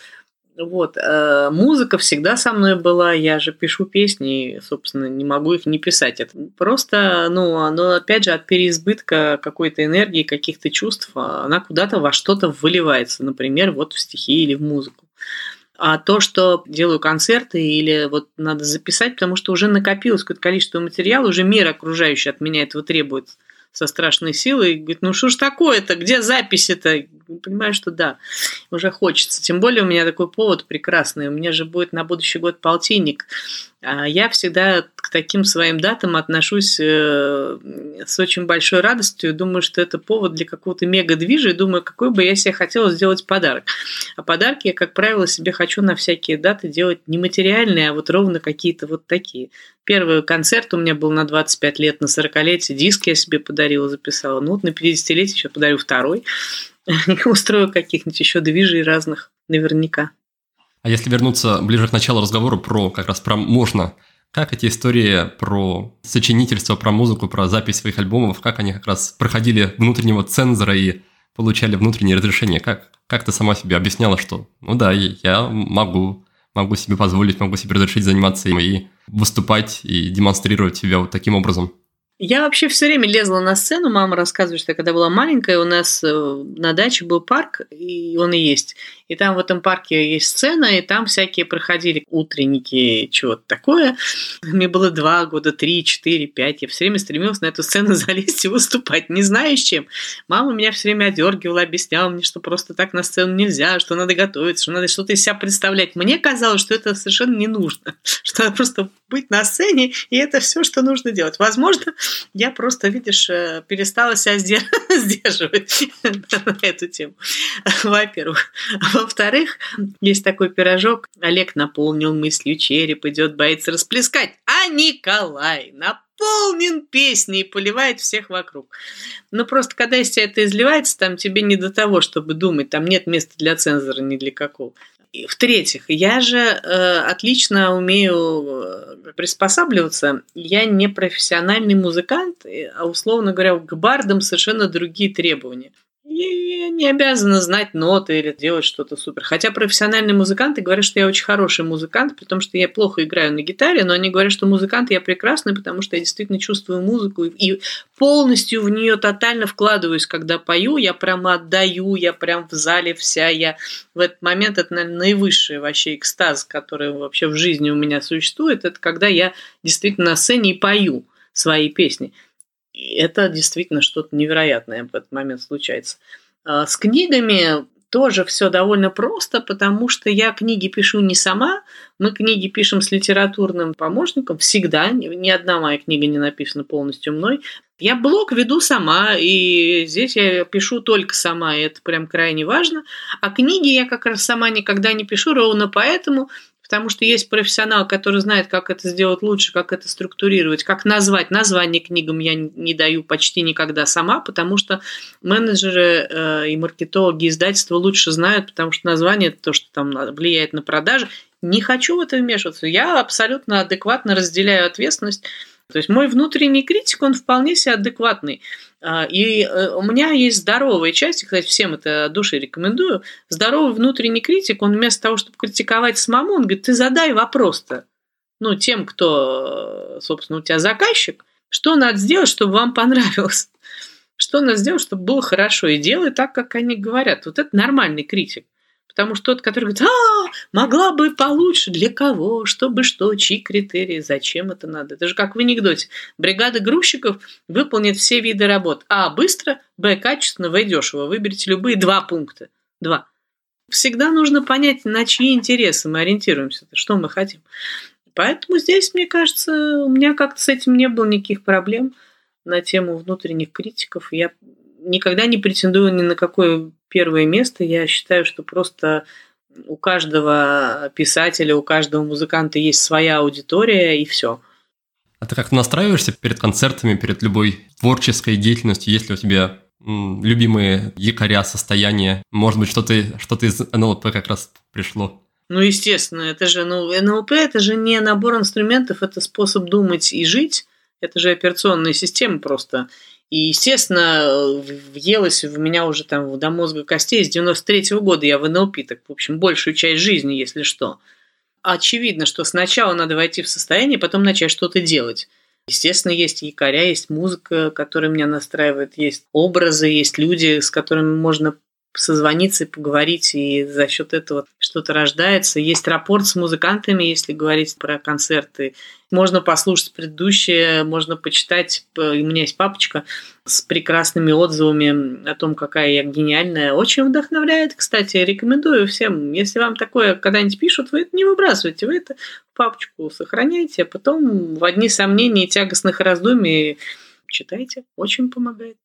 Вот. Э, музыка всегда со мной была. Я же пишу песни, и, собственно, не могу их не писать. Это просто, ну, оно, опять же, от переизбытка какой-то энергии, каких-то чувств, а она куда-то во что-то выливается. Например, вот в стихи или в музыку. А то, что делаю концерты или вот надо записать, потому что уже накопилось какое-то количество материала, уже мир окружающий от меня этого требует со страшной силой. Говорит, ну что ж такое-то, где записи-то? Понимаю, что да, уже хочется. Тем более у меня такой повод прекрасный. У меня же будет на будущий год полтинник. А я всегда к таким своим датам отношусь э, с очень большой радостью. Думаю, что это повод для какого-то мега-движа. И думаю, какой бы я себе хотела сделать подарок. А подарки я, как правило, себе хочу на всякие даты делать не материальные, а вот ровно какие-то вот такие. Первый концерт у меня был на 25 лет, на 40-летие. Диск я себе подарила, записала. Ну вот на 50-летие еще подарю второй. Устрою каких-нибудь еще движей разных, наверняка. А если вернуться ближе к началу разговора про как раз про можно, как эти истории про сочинительство, про музыку, про запись своих альбомов, как они как раз проходили внутреннего цензора и получали внутреннее разрешение? Как, как ты сама себе объясняла, что ну да, я могу, могу себе позволить, могу себе разрешить заниматься им и выступать и демонстрировать себя вот таким образом? Я вообще все время лезла на сцену. Мама рассказывает, что когда была маленькая, у нас э, на даче был парк, и он и есть. И там в этом парке есть сцена, и там всякие проходили утренники, чего-то такое. Мне было два года, три, четыре, пять. Я все время стремилась на эту сцену залезть и выступать, не знаю с чем. Мама меня все время одергивала, объясняла мне, что просто так на сцену нельзя, что надо готовиться, что надо что-то из себя представлять. Мне казалось, что это совершенно не нужно, что надо просто быть на сцене, и это все, что нужно делать. Возможно, я просто, видишь, э, перестала себя сдерживать на эту тему, во-первых. Во-вторых, есть такой пирожок, Олег наполнил мыслью череп, идет, боится расплескать, а Николай наполнен песней и поливает всех вокруг. Но просто когда из тебя это изливается, там тебе не до того, чтобы думать, там нет места для цензора ни для какого. В-третьих, я же э, отлично умею э, приспосабливаться. Я не профессиональный музыкант, а условно говоря, к бардам совершенно другие требования. Я не обязана знать ноты или делать что-то супер. Хотя профессиональные музыканты говорят, что я очень хороший музыкант, при том, что я плохо играю на гитаре, но они говорят, что музыкант я прекрасный, потому что я действительно чувствую музыку и полностью в нее тотально вкладываюсь, когда пою, я прямо отдаю, я прям в зале вся, я в этот момент, это, наверное, наивысший вообще экстаз, который вообще в жизни у меня существует, это когда я действительно на сцене и пою свои песни это действительно что-то невероятное в этот момент случается. А, с книгами тоже все довольно просто, потому что я книги пишу не сама, мы книги пишем с литературным помощником всегда, ни одна моя книга не написана полностью мной. Я блог веду сама, и здесь я пишу только сама, и это прям крайне важно. А книги я как раз сама никогда не пишу, ровно поэтому, Потому что есть профессионал, который знает, как это сделать лучше, как это структурировать, как назвать. Название книгам я не даю почти никогда сама, потому что менеджеры э, и маркетологи издательства лучше знают, потому что название – это то, что там влияет на продажи. Не хочу в это вмешиваться. Я абсолютно адекватно разделяю ответственность. То есть мой внутренний критик, он вполне себе адекватный. А, и э, у меня есть здоровая часть, кстати, всем это от души рекомендую. Здоровый внутренний критик, он вместо того, чтобы критиковать самому, он говорит, ты задай вопрос-то. Ну, тем, кто, собственно, у тебя заказчик, что надо сделать, чтобы вам понравилось? Что надо сделать, чтобы было хорошо? И делай так, как они говорят. Вот это нормальный критик. Потому что тот, который говорит, а, могла бы получше, для кого, чтобы что, чьи критерии, зачем это надо. Это же как в анекдоте. Бригада грузчиков выполнит все виды работ. А, быстро, Б, качественно, В, дешево. Выберите любые два пункта. Два. Всегда нужно понять, на чьи интересы мы ориентируемся, что мы хотим. Поэтому здесь, мне кажется, у меня как-то с этим не было никаких проблем на тему внутренних критиков. Я никогда не претендую ни на какое первое место. Я считаю, что просто у каждого писателя, у каждого музыканта есть своя аудитория, и все. А ты как настраиваешься перед концертами, перед любой творческой деятельностью, если у тебя любимые якоря, состояния? Может быть, что-то что из НЛП как раз пришло? Ну, естественно, это же, ну, НЛП это же не набор инструментов, это способ думать и жить. Это же операционная система просто. И, естественно, въелось в меня уже там до мозга костей. С 93 -го года я в НЛП, так, в общем, большую часть жизни, если что. Очевидно, что сначала надо войти в состояние, потом начать что-то делать. Естественно, есть якоря, есть музыка, которая меня настраивает, есть образы, есть люди, с которыми можно созвониться и поговорить, и за счет этого что-то рождается. Есть рапорт с музыкантами, если говорить про концерты. Можно послушать предыдущие, можно почитать. У меня есть папочка с прекрасными отзывами о том, какая я гениальная. Очень вдохновляет, кстати. Рекомендую всем. Если вам такое когда-нибудь пишут, вы это не выбрасывайте, вы это в папочку сохраняйте, а потом в одни сомнения и тягостных раздумий читайте. Очень помогает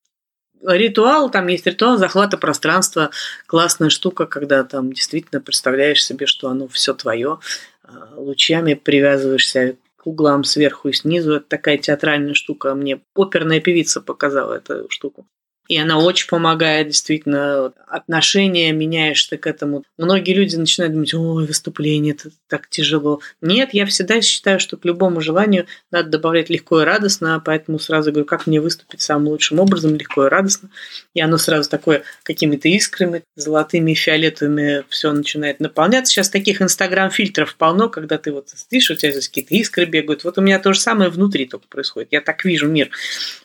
ритуал, там есть ритуал захвата пространства, классная штука, когда там действительно представляешь себе, что оно все твое, а, лучами привязываешься к углам сверху и снизу. Это такая театральная штука. Мне оперная певица показала эту штуку. И она очень помогает, действительно, отношения меняешь ты к этому. Многие люди начинают думать, ой, выступление, это так тяжело. Нет, я всегда считаю, что к любому желанию надо добавлять легко и радостно, поэтому сразу говорю, как мне выступить самым лучшим образом, легко и радостно. И оно сразу такое какими-то искрами, золотыми, фиолетовыми все начинает наполняться. Сейчас таких инстаграм-фильтров полно, когда ты вот сидишь, у тебя здесь какие-то искры бегают. Вот у меня то же самое внутри только происходит. Я так вижу мир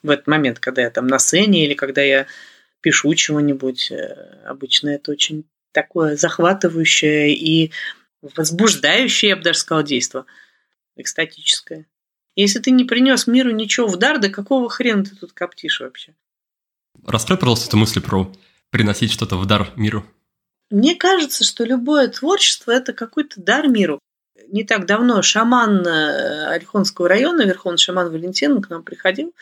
в этот момент, когда я там на сцене или когда пишу чего-нибудь. Э, обычно это очень такое захватывающее и возбуждающее, я бы даже сказала, действо. Экстатическое. Если ты не принес миру ничего в дар, да какого хрена ты тут коптишь вообще? Раскрой, пожалуйста, эту мысль про приносить что-то в дар миру. Мне кажется, что любое творчество – это какой-то дар миру. Не так давно шаман э, Ольхонского района, верховный шаман Валентин к нам приходил,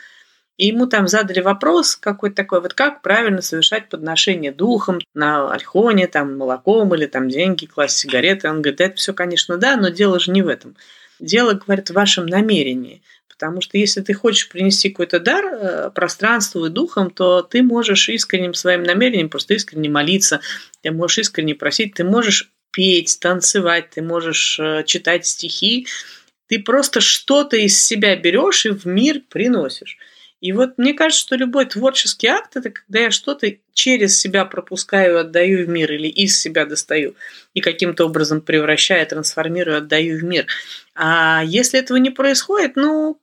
и ему там задали вопрос какой-то такой, вот как правильно совершать подношение духом на альхоне, там, молоком или там деньги, класть сигареты. Он говорит, это все, конечно, да, но дело же не в этом. Дело, говорит, в вашем намерении – Потому что если ты хочешь принести какой-то дар э, пространству и духом, то ты можешь искренним своим намерением просто искренне молиться, ты можешь искренне просить, ты можешь петь, танцевать, ты можешь э, читать стихи, ты просто что-то из себя берешь и в мир приносишь. И вот мне кажется, что любой творческий акт – это когда я что-то через себя пропускаю, отдаю в мир или из себя достаю и каким-то образом превращаю, трансформирую, отдаю в мир. А если этого не происходит, ну,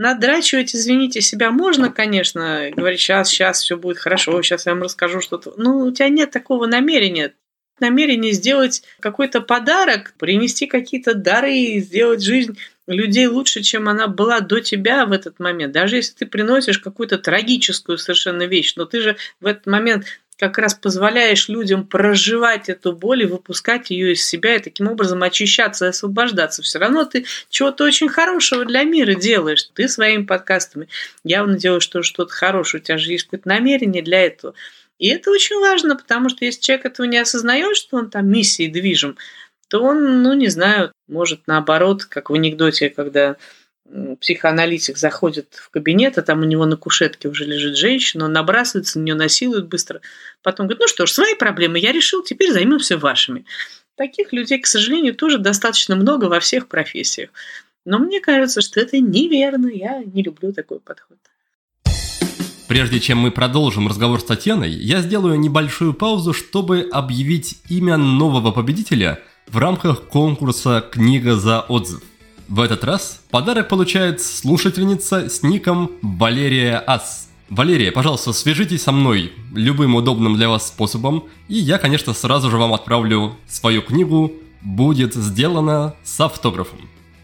надрачивать, извините, себя можно, конечно, говорить, сейчас, сейчас все будет хорошо, сейчас я вам расскажу что-то. Но у тебя нет такого намерения. Намерение сделать какой-то подарок, принести какие-то дары, сделать жизнь людей лучше, чем она была до тебя в этот момент. Даже если ты приносишь какую-то трагическую совершенно вещь, но ты же в этот момент как раз позволяешь людям проживать эту боль и выпускать ее из себя, и таким образом очищаться и освобождаться. Все равно ты чего-то очень хорошего для мира делаешь. Ты своими подкастами явно делаешь что-то хорошее. У тебя же есть какое-то намерение для этого. И это очень важно, потому что если человек этого не осознает, что он там миссией движим, то он, ну, не знаю, может наоборот, как в анекдоте, когда психоаналитик заходит в кабинет, а там у него на кушетке уже лежит женщина, он набрасывается на нее, насилует быстро. Потом говорит, ну что ж, свои проблемы я решил, теперь займемся вашими. Таких людей, к сожалению, тоже достаточно много во всех профессиях. Но мне кажется, что это неверно, я не люблю такой подход. Прежде чем мы продолжим разговор с Татьяной, я сделаю небольшую паузу, чтобы объявить имя нового победителя в рамках конкурса «Книга за отзыв». В этот раз подарок получает слушательница с ником Валерия Ас. Валерия, пожалуйста, свяжитесь со мной любым удобным для вас способом, и я, конечно, сразу же вам отправлю свою книгу «Будет сделано с автографом».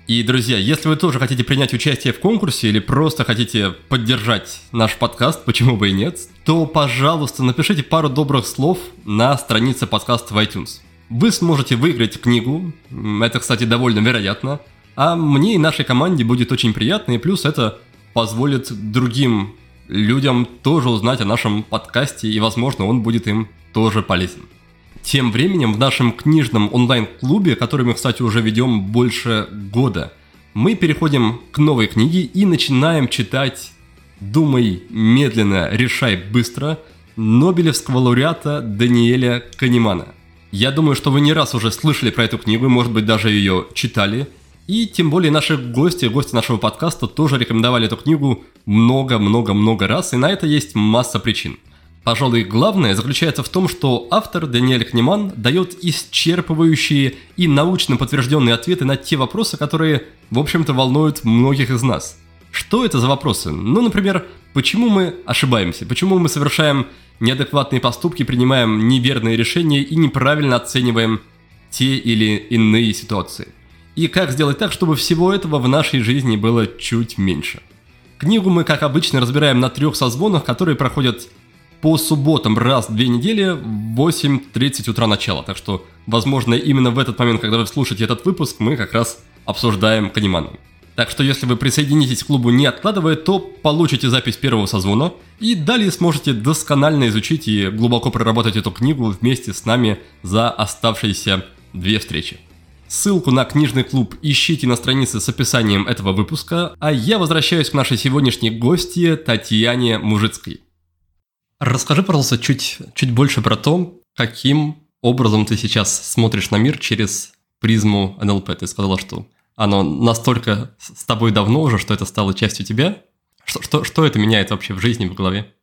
И, друзья, если вы тоже хотите принять участие в конкурсе или просто хотите поддержать наш подкаст, почему бы и нет, то, пожалуйста, напишите пару добрых слов на странице подкаста в iTunes. Вы сможете выиграть книгу, это, кстати, довольно вероятно, а мне и нашей команде будет очень приятно, и плюс это позволит другим людям тоже узнать о нашем подкасте, и, возможно, он будет им тоже полезен. Тем временем в нашем книжном онлайн-клубе, который мы, кстати, уже ведем больше года, мы переходим к новой книге и начинаем читать «Думай медленно, решай быстро» Нобелевского лауреата Даниэля Канемана. Я думаю, что вы не раз уже слышали про эту книгу, может быть, даже ее читали – и тем более наши гости, гости нашего подкаста тоже рекомендовали эту книгу много-много-много раз, и на это есть масса причин. Пожалуй, главное заключается в том, что автор Даниэль Кнеман дает исчерпывающие и научно подтвержденные ответы на те вопросы, которые, в общем-то, волнуют многих из нас. Что это за вопросы? Ну, например, почему мы ошибаемся? Почему мы совершаем неадекватные поступки, принимаем неверные решения и неправильно оцениваем те или иные ситуации? и как сделать так, чтобы всего этого в нашей жизни было чуть меньше. Книгу мы, как обычно, разбираем на трех созвонах, которые проходят по субботам раз в две недели в 8.30 утра начала. Так что, возможно, именно в этот момент, когда вы слушаете этот выпуск, мы как раз обсуждаем Каниману. Так что, если вы присоединитесь к клубу не откладывая, то получите запись первого созвона и далее сможете досконально изучить и глубоко проработать эту книгу вместе с нами за оставшиеся две встречи. Ссылку на книжный клуб ищите на странице с описанием этого выпуска, а я возвращаюсь к нашей сегодняшней гости Татьяне Мужицкой. Расскажи, пожалуйста, чуть, чуть больше про то, каким образом ты сейчас смотришь на мир через призму НЛП. Ты сказала, что оно настолько с тобой давно уже, что это стало частью тебя. Что, что, что это меняет вообще в жизни, в голове?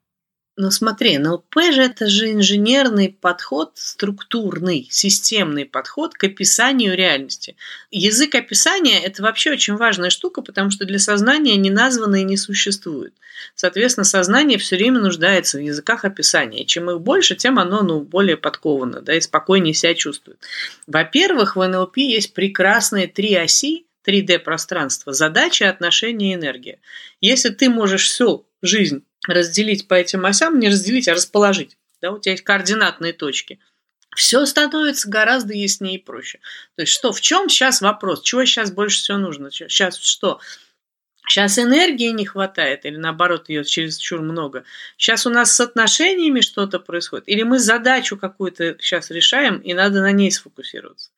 Но смотри, НЛП же это же инженерный подход, структурный, системный подход к описанию реальности. Язык описания – это вообще очень важная штука, потому что для сознания неназванные не существует. Соответственно, сознание все время нуждается в языках описания. Чем их больше, тем оно ну, более подковано да, и спокойнее себя чувствует. Во-первых, в НЛП есть прекрасные три оси 3D-пространства – задача, отношения, энергия. Если ты можешь всю жизнь разделить по этим осям, не разделить, а расположить. Да, у тебя есть координатные точки. Все становится гораздо яснее и проще. То есть, что, в чем сейчас вопрос? Чего сейчас больше всего нужно? Сейчас что? Сейчас энергии не хватает, или наоборот, ее чересчур много. Сейчас у нас с отношениями что-то происходит, или мы задачу какую-то сейчас решаем, и надо на ней сфокусироваться.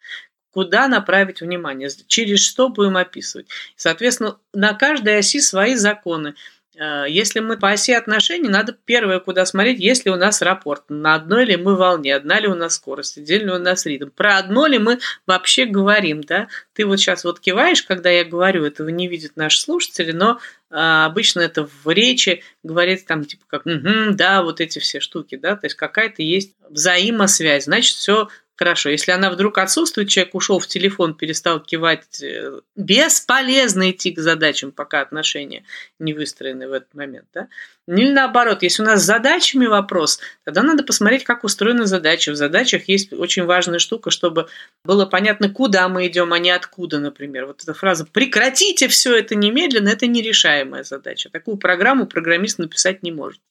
Куда направить внимание, через что будем описывать. Соответственно, на каждой оси свои законы. Э, если мы по оси отношений, надо первое, куда смотреть, есть ли у нас рапорт, на одной ли мы волне, одна ли у нас скорость, ли у нас ритм. Про одно ли мы вообще говорим, да? Ты вот сейчас вот киваешь, когда я говорю, этого не видят наши слушатели, но а, обычно это в речи говорится там типа как угу, да, вот эти все штуки, да, то есть какая-то есть взаимосвязь, значит, все Хорошо, если она вдруг отсутствует, человек ушел в телефон, перестал кивать, э, бесполезно идти к задачам, пока отношения не выстроены в этот момент. Да? Или наоборот, если у нас с задачами вопрос, тогда надо посмотреть, как устроены задачи. В задачах есть очень важная штука, чтобы было понятно, куда мы идем, а не откуда, например. Вот эта фраза «прекратите все это немедленно» – это нерешаемая задача. Такую программу программист написать не может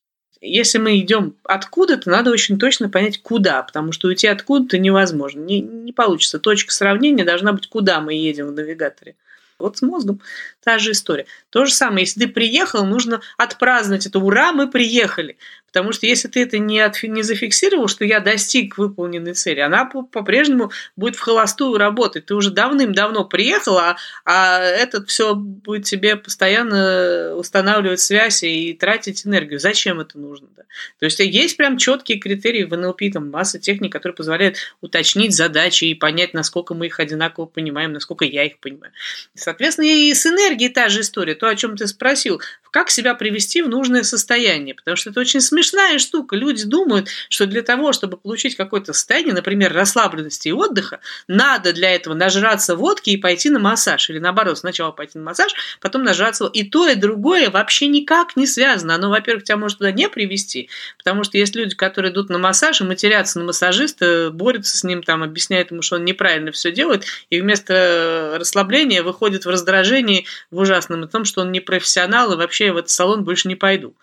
если мы идем откуда-то, надо очень точно понять, куда, потому что уйти откуда-то невозможно. Не, не получится. Точка сравнения должна быть, куда мы едем в навигаторе. Вот с мозгом та же история. То же самое, если ты приехал, нужно отпраздновать это. Ура, мы приехали. Потому что если ты это не, от, не зафиксировал, что я достиг выполненной цели, она по-прежнему будет в холостую работать. Ты уже давным-давно приехал, а, а этот все будет тебе постоянно устанавливать связь и тратить энергию. Зачем это нужно? Да? То есть есть прям четкие критерии в НЛП, там масса техник, которые позволяют уточнить задачи и понять, насколько мы их одинаково понимаем, насколько я их понимаю. Соответственно, и с энергией та же история. То, о чем ты спросил как себя привести в нужное состояние. Потому что это очень смешная штука. Люди думают, что для того, чтобы получить какое-то состояние, например, расслабленности и отдыха, надо для этого нажраться водки и пойти на массаж. Или наоборот, сначала пойти на массаж, потом нажраться. И то, и другое вообще никак не связано. Оно, во-первых, тебя может туда не привести, потому что есть люди, которые идут на массаж и матерятся на массажиста, борются с ним, там, объясняют ему, что он неправильно все делает, и вместо расслабления выходит в раздражении в ужасном о том, что он не профессионал и вообще вообще в этот салон больше не пойду.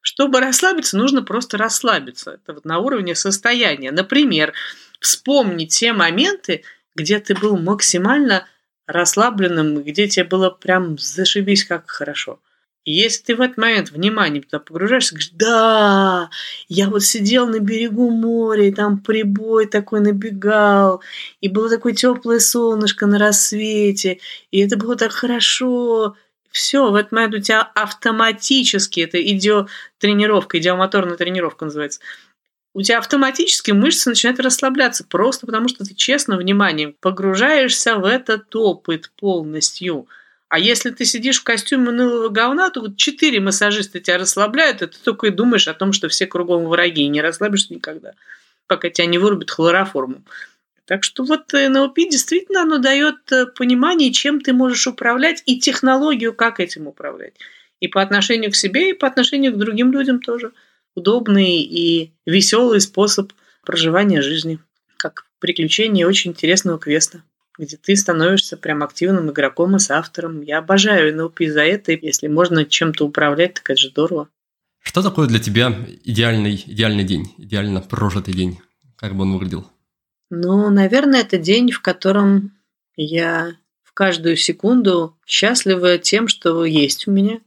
Чтобы расслабиться, нужно просто расслабиться. Это вот на уровне состояния. Например, вспомни те моменты, где ты был максимально расслабленным, где тебе было прям зашибись как хорошо. И если ты в этот момент внимание туда погружаешься, говоришь, да, я вот сидел на берегу моря, и там прибой такой набегал, и было такое теплое солнышко на рассвете, и это было так хорошо, все, в этот момент у тебя автоматически, это идиотренировка, идиомоторная тренировка называется, у тебя автоматически мышцы начинают расслабляться, просто потому что ты честно, вниманием погружаешься в этот опыт полностью. А если ты сидишь в костюме унылого говна, то вот четыре массажиста тебя расслабляют, и ты только и думаешь о том, что все кругом враги, и не расслабишься никогда, пока тебя не вырубят хлороформом. Так что вот НЛП действительно оно дает э, понимание, чем ты можешь управлять, и технологию, как этим управлять. И по отношению к себе, и по отношению к другим людям тоже. Удобный и веселый способ проживания жизни. Как приключение очень интересного квеста где ты становишься прям активным игроком и с автором. Я обожаю НЛП за это. Если можно чем-то управлять, так это же здорово. Что такое для тебя идеальный, идеальный день, идеально прожитый день? Как бы он выглядел? Ну, наверное, это день, в котором я в каждую секунду счастлива тем, что есть у меня,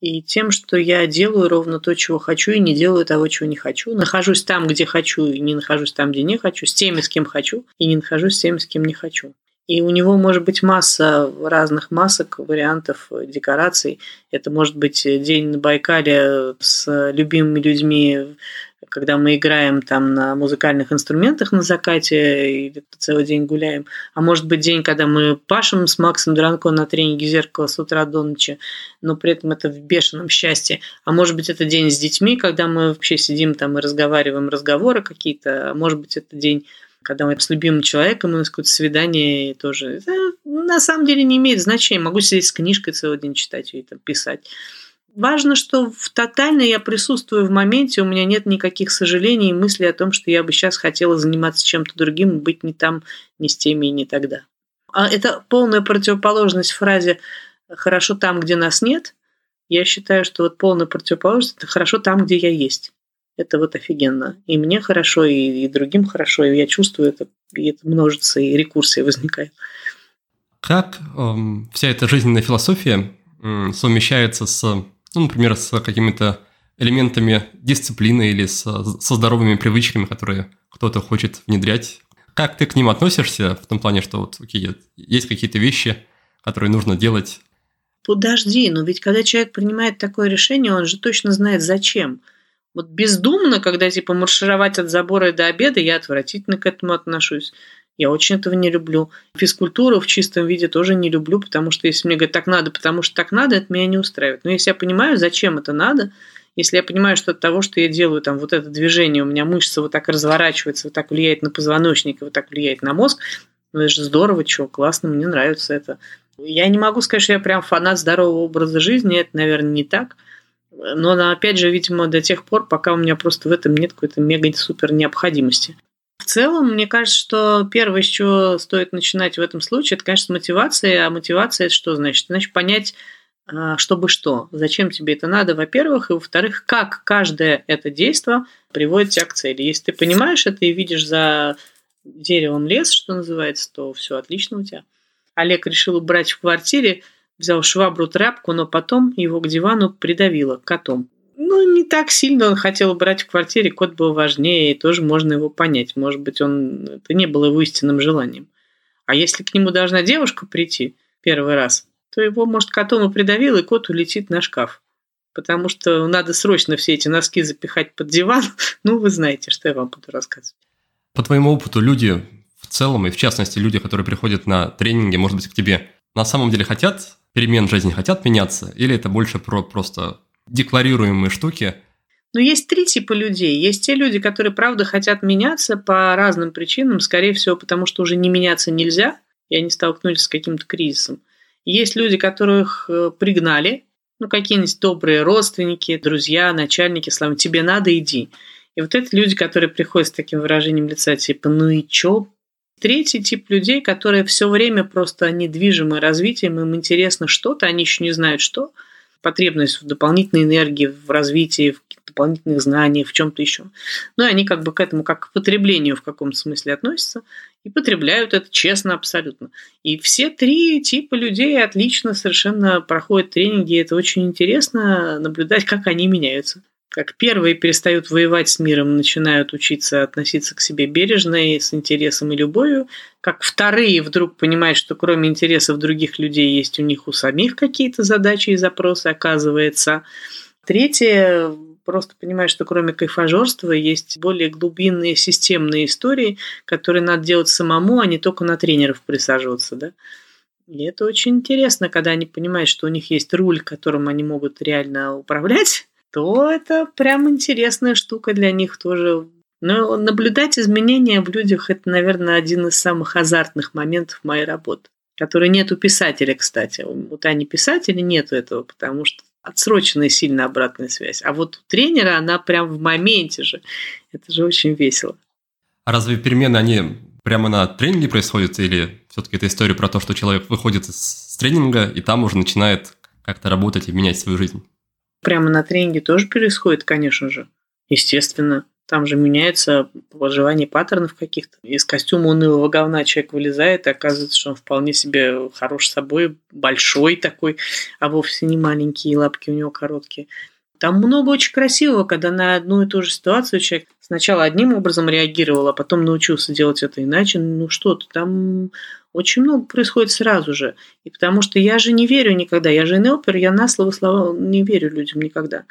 и тем, что я делаю ровно то, чего хочу, и не делаю того, чего не хочу. Нахожусь там, где хочу, и не нахожусь там, где не хочу, с теми, с кем хочу, и не нахожусь с теми, с кем не хочу. И у него может быть масса разных масок, вариантов декораций. Это может быть день на Байкале с любимыми людьми когда мы играем там на музыкальных инструментах на закате или целый день гуляем. А может быть день, когда мы пашем с Максом Дранко на тренинге зеркала с утра до ночи, но при этом это в бешеном счастье. А может быть это день с детьми, когда мы вообще сидим там и разговариваем разговоры какие-то. А может быть это день когда мы с любимым человеком, у нас какое-то свидание тоже. Это на самом деле не имеет значения. Могу сидеть с книжкой целый день читать и там, писать. Важно, что в тотально я присутствую в моменте, у меня нет никаких сожалений и мыслей о том, что я бы сейчас хотела заниматься чем-то другим, быть не там, не с теми и не тогда. А это полная противоположность фразе «хорошо там, где нас нет». Я считаю, что вот полная противоположность – это «хорошо там, где я есть». Это вот офигенно. И мне хорошо, и, и другим хорошо, и я чувствую это, и это множится, и рекурсия возникает. Как эм, вся эта жизненная философия э, совмещается с ну, например, с какими-то элементами дисциплины или со, со здоровыми привычками, которые кто-то хочет внедрять. Как ты к ним относишься в том плане, что вот окей, есть какие-то вещи, которые нужно делать? Подожди, но ведь когда человек принимает такое решение, он же точно знает зачем. Вот бездумно, когда типа маршировать от забора до обеда, я отвратительно к этому отношусь. Я очень этого не люблю. Физкультуру в чистом виде тоже не люблю, потому что если мне говорят, так надо, потому что так надо, это меня не устраивает. Но если я понимаю, зачем это надо, если я понимаю, что от того, что я делаю, там вот это движение, у меня мышца вот так разворачивается, вот так влияет на позвоночник, вот так влияет на мозг, ну это же здорово, что, классно, мне нравится это. Я не могу сказать, что я прям фанат здорового образа жизни, это, наверное, не так. Но, опять же, видимо, до тех пор, пока у меня просто в этом нет какой-то мега-супер необходимости. В целом, мне кажется, что первое, с чего стоит начинать в этом случае, это, конечно, мотивация. А мотивация – это что значит? Значит, понять, а, чтобы что, зачем тебе это надо, во-первых, и во-вторых, как каждое это действие приводит тебя к цели. Если ты понимаешь это и видишь за деревом лес, что называется, то все отлично у тебя. Олег решил убрать в квартире, взял швабру, тряпку, но потом его к дивану придавило котом ну, не так сильно он хотел брать в квартире, кот был важнее, и тоже можно его понять. Может быть, он это не было его истинным желанием. А если к нему должна девушка прийти первый раз, то его, может, котом и придавил, и кот улетит на шкаф. Потому что надо срочно все эти носки запихать под диван. Ну, вы знаете, что я вам буду рассказывать. По твоему опыту, люди в целом, и в частности люди, которые приходят на тренинги, может быть, к тебе, на самом деле хотят перемен в жизни, хотят меняться? Или это больше про просто декларируемые штуки. Но есть три типа людей. Есть те люди, которые, правда, хотят меняться по разным причинам, скорее всего, потому что уже не меняться нельзя, и они столкнулись с каким-то кризисом. Есть люди, которых э, пригнали, ну, какие-нибудь добрые родственники, друзья, начальники, слава, тебе надо, иди. И вот это люди, которые приходят с таким выражением лица, типа, ну и чё? Третий тип людей, которые все время просто недвижимы развитием, им интересно что-то, они еще не знают что – потребность в дополнительной энергии, в развитии, в дополнительных знаниях, в чем-то еще. Ну и они как бы к этому как к потреблению в каком-то смысле относятся и потребляют это честно абсолютно. И все три типа людей отлично совершенно проходят тренинги, это очень интересно наблюдать, как они меняются как первые перестают воевать с миром, начинают учиться относиться к себе бережно и с интересом и любовью, как вторые вдруг понимают, что кроме интересов других людей есть у них у самих какие-то задачи и запросы, оказывается. Третье просто понимают, что кроме кайфажорства есть более глубинные системные истории, которые надо делать самому, а не только на тренеров присаживаться, да. И это очень интересно, когда они понимают, что у них есть руль, которым они могут реально управлять, то это прям интересная штука для них тоже. Но наблюдать изменения в людях – это, наверное, один из самых азартных моментов моей работы, который нет у писателя, кстати. У Тани писателя нету этого, потому что отсроченная сильно обратная связь. А вот у тренера она прям в моменте же. Это же очень весело. А разве перемены, они прямо на тренинге происходят? Или все-таки это история про то, что человек выходит с тренинга и там уже начинает как-то работать и менять свою жизнь? Прямо на тренинге тоже происходит, конечно же. Естественно. Там же меняется пожелание паттернов каких-то. Из костюма унылого говна человек вылезает, и оказывается, что он вполне себе хорош собой, большой такой, а вовсе не маленький, и лапки у него короткие. Там много очень красивого, когда на одну и ту же ситуацию человек сначала одним образом реагировал, а потом научился делать это иначе. Ну что-то там очень много происходит сразу же. И потому что я же не верю никогда. Я же НЛПер, я на слово слова не верю людям никогда.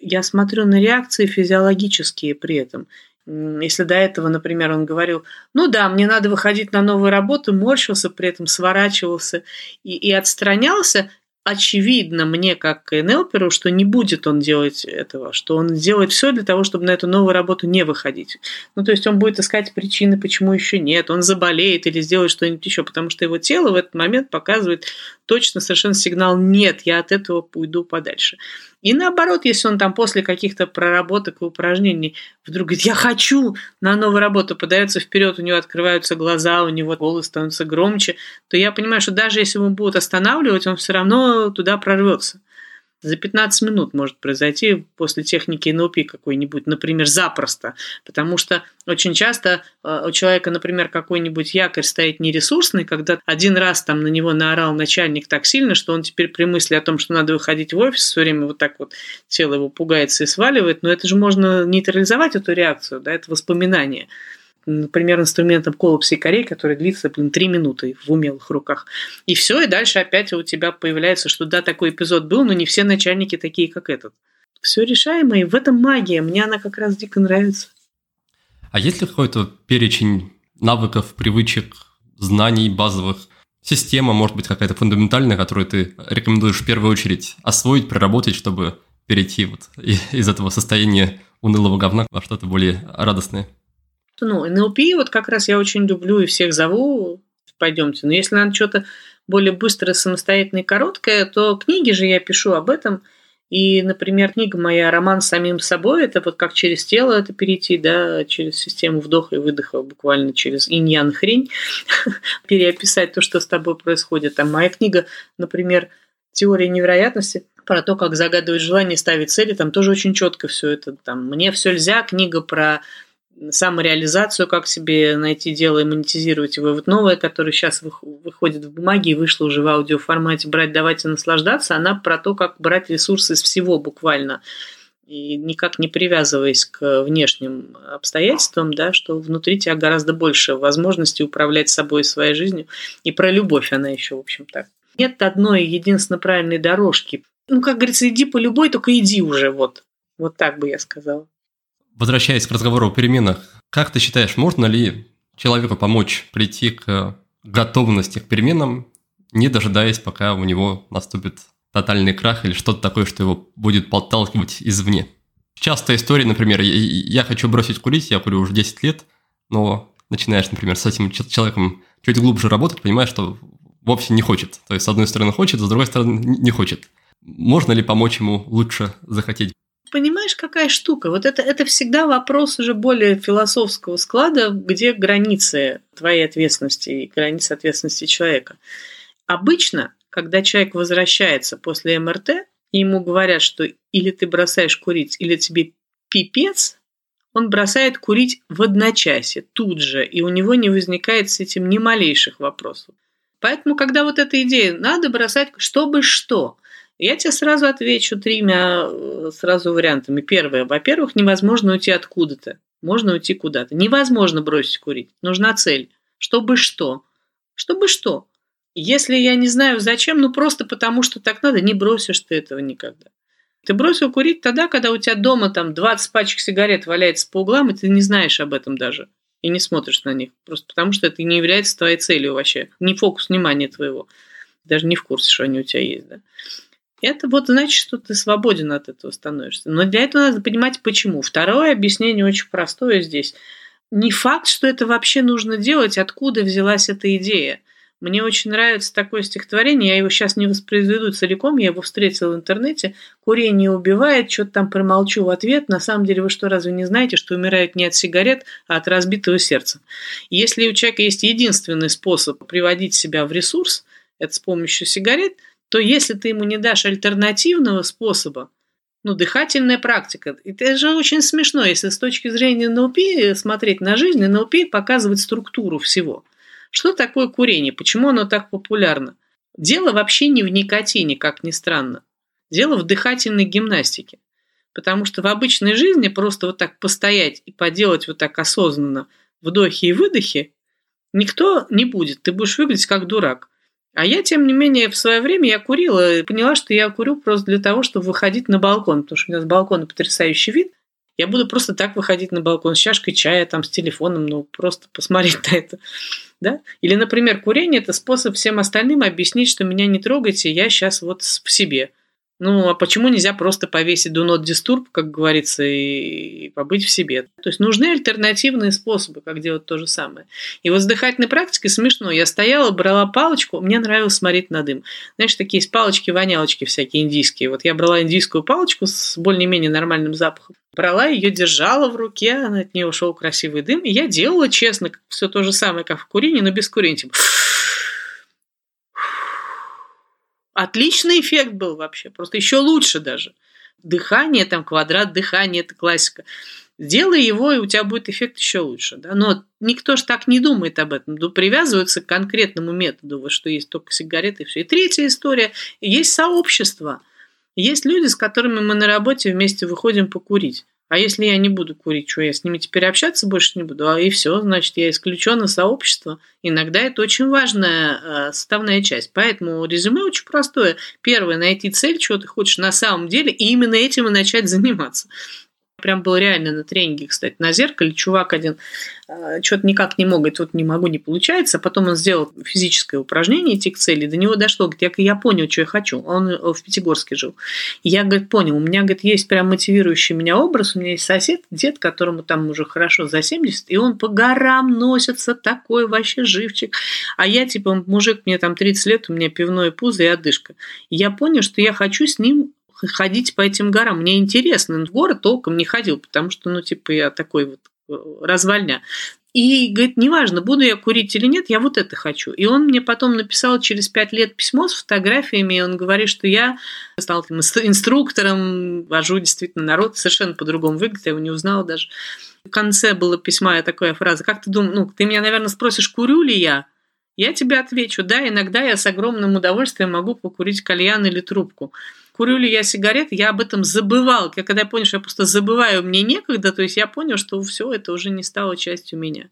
я смотрю на реакции физиологические при этом. Если до этого, например, он говорил, ну да, мне надо выходить на новую работу, морщился, при этом сворачивался и, и отстранялся, очевидно мне, как НЛПеру, что не будет он делать этого, что он делает все для того, чтобы на эту новую работу не выходить. Ну, то есть он будет искать причины, почему еще нет, он заболеет или сделает что-нибудь еще, потому что его тело в этот момент показывает точно совершенно сигнал «нет, я от этого уйду подальше». И наоборот, если он там после каких-то проработок и упражнений вдруг говорит, я хочу на новую работу, подается вперед, у него открываются глаза, у него голос становится громче, то я понимаю, что даже если его будут останавливать, он все равно туда прорвется за 15 минут может произойти после техники НЛП какой-нибудь, например, запросто. Потому что очень часто э, у человека, например, какой-нибудь якорь стоит нересурсный, когда один раз там на него наорал начальник так сильно, что он теперь при мысли о том, что надо выходить в офис, все время вот так вот тело его пугается и сваливает, но это же можно нейтрализовать эту реакцию, да, это воспоминание например, инструментом коллапса и корей, который длится, блин, три минуты в умелых руках. И все, и дальше опять у тебя появляется, что да, такой эпизод был, но не все начальники такие, как этот. Все решаемо, и в этом магия. Мне она как раз дико нравится. А есть ли какой-то перечень навыков, привычек, знаний базовых, система, может быть, какая-то фундаментальная, которую ты рекомендуешь в первую очередь освоить, проработать, чтобы перейти вот из этого состояния унылого говна во что-то более радостное? Ну, НЛП вот как раз я очень люблю и всех зову, пойдемте. Но если надо что-то более быстрое, самостоятельное и короткое, то книги же я пишу об этом. И, например, книга моя «Роман с самим собой» – это вот как через тело это перейти, да, через систему вдоха и выдоха, буквально через иньян хрень, переописать то, что с тобой происходит. Там моя книга, например, «Теория невероятности», про то, как загадывать желание, ставить цели, там тоже очень четко все это. Там «Мне все нельзя», книга про самореализацию, как себе найти дело и монетизировать его. Вот новая, которая сейчас выходит в бумаге и вышла уже в аудиоформате «Брать, давать и наслаждаться», она про то, как брать ресурсы из всего буквально и никак не привязываясь к внешним обстоятельствам, да, что внутри тебя гораздо больше возможностей управлять собой и своей жизнью. И про любовь она еще, в общем, так. Нет одной единственно правильной дорожки. Ну, как говорится, иди по любой, только иди уже, вот. Вот так бы я сказала. Возвращаясь к разговору о переменах, как ты считаешь, можно ли человеку помочь прийти к готовности к переменам, не дожидаясь, пока у него наступит тотальный крах или что-то такое, что его будет подталкивать извне? Частая история, например, я хочу бросить курить, я курю уже 10 лет, но начинаешь, например, с этим человеком чуть глубже работать, понимаешь, что вовсе не хочет. То есть, с одной стороны хочет, с другой стороны не хочет. Можно ли помочь ему лучше захотеть? Понимаешь, какая штука? Вот это, это всегда вопрос уже более философского склада, где границы твоей ответственности и границы ответственности человека. Обычно, когда человек возвращается после МРТ, и ему говорят, что или ты бросаешь курить, или тебе пипец, он бросает курить в одночасье, тут же, и у него не возникает с этим ни малейших вопросов. Поэтому, когда вот эта идея, надо бросать, чтобы что – я тебе сразу отвечу тремя э, сразу вариантами. Первое. Во-первых, невозможно уйти откуда-то. Можно уйти куда-то. Невозможно бросить курить. Нужна цель. Чтобы что? Чтобы что? Если я не знаю зачем, ну просто потому что так надо, не бросишь ты этого никогда. Ты бросил курить тогда, когда у тебя дома там 20 пачек сигарет валяется по углам, и ты не знаешь об этом даже. И не смотришь на них. Просто потому что это не является твоей целью вообще. Не фокус внимания твоего. Даже не в курсе, что они у тебя есть. Да? Это вот значит, что ты свободен от этого становишься. Но для этого надо понимать, почему. Второе объяснение очень простое здесь. Не факт, что это вообще нужно делать, откуда взялась эта идея. Мне очень нравится такое стихотворение, я его сейчас не воспроизведу целиком, я его встретила в интернете. Курение убивает, что-то там промолчу в ответ. На самом деле вы что, разве не знаете, что умирают не от сигарет, а от разбитого сердца? Если у человека есть единственный способ приводить себя в ресурс, это с помощью сигарет – то если ты ему не дашь альтернативного способа, ну, дыхательная практика. Это же очень смешно, если с точки зрения НЛП смотреть на жизнь, НЛП показывает структуру всего. Что такое курение? Почему оно так популярно? Дело вообще не в никотине, как ни странно. Дело в дыхательной гимнастике. Потому что в обычной жизни просто вот так постоять и поделать вот так осознанно вдохи и выдохи никто не будет. Ты будешь выглядеть как дурак. А я, тем не менее, в свое время я курила и поняла, что я курю просто для того, чтобы выходить на балкон, потому что у меня с балкона потрясающий вид. Я буду просто так выходить на балкон с чашкой чая, там, с телефоном, ну, просто посмотреть на это. Да? Или, например, курение – это способ всем остальным объяснить, что меня не трогайте, я сейчас вот в себе. Ну, а почему нельзя просто повесить do not disturb, как говорится, и побыть в себе? То есть нужны альтернативные способы, как делать то же самое. И вот с дыхательной практикой смешно. Я стояла, брала палочку, мне нравилось смотреть на дым. Знаешь, такие есть палочки-вонялочки всякие индийские. Вот я брала индийскую палочку с более-менее нормальным запахом, брала ее, держала в руке, от нее ушел красивый дым, и я делала, честно, все то же самое, как в курении, но без курения. Типа Отличный эффект был вообще, просто еще лучше даже. Дыхание, там квадрат дыхания, это классика. Сделай его, и у тебя будет эффект еще лучше. Да? Но никто же так не думает об этом. Ну, привязываются к конкретному методу, вот что есть только сигареты и все. И третья история. Есть сообщество. Есть люди, с которыми мы на работе вместе выходим покурить. А если я не буду курить, что я с ними теперь общаться больше не буду? А и все, значит, я исключен из сообщества. Иногда это очень важная э, составная часть. Поэтому резюме очень простое. Первое, найти цель, чего ты хочешь на самом деле, и именно этим и начать заниматься. Прям был реально на тренинге, кстати, на зеркале. Чувак один э, что-то никак не мог, говорит, вот не могу, не получается. Потом он сделал физическое упражнение, идти к цели. До него дошло, говорит, я, я понял, что я хочу. Он э, в Пятигорске жил. я, говорит, понял, у меня, говорит, есть прям мотивирующий меня образ. У меня есть сосед, дед, которому там уже хорошо за 70, и он по горам носится, такой вообще живчик. А я, типа, мужик, мне там 30 лет, у меня пивное пузо и одышка. Я понял, что я хочу с ним ходить по этим горам. Мне интересно, но в город толком не ходил, потому что, ну, типа, я такой вот э, развальня. И говорит, неважно, буду я курить или нет, я вот это хочу. И он мне потом написал через пять лет письмо с фотографиями, и он говорит, что я стал инструктором, вожу действительно народ, совершенно по-другому выглядит, я его не узнала даже. В конце было письма такая фраза, как ты думаешь, ну, ты меня, наверное, спросишь, курю ли я? Я тебе отвечу, да, иногда я с огромным удовольствием могу покурить кальян или трубку курю ли я сигареты, я об этом забывал. Я когда я понял, что я просто забываю, мне некогда, то есть я понял, что все это уже не стало частью меня.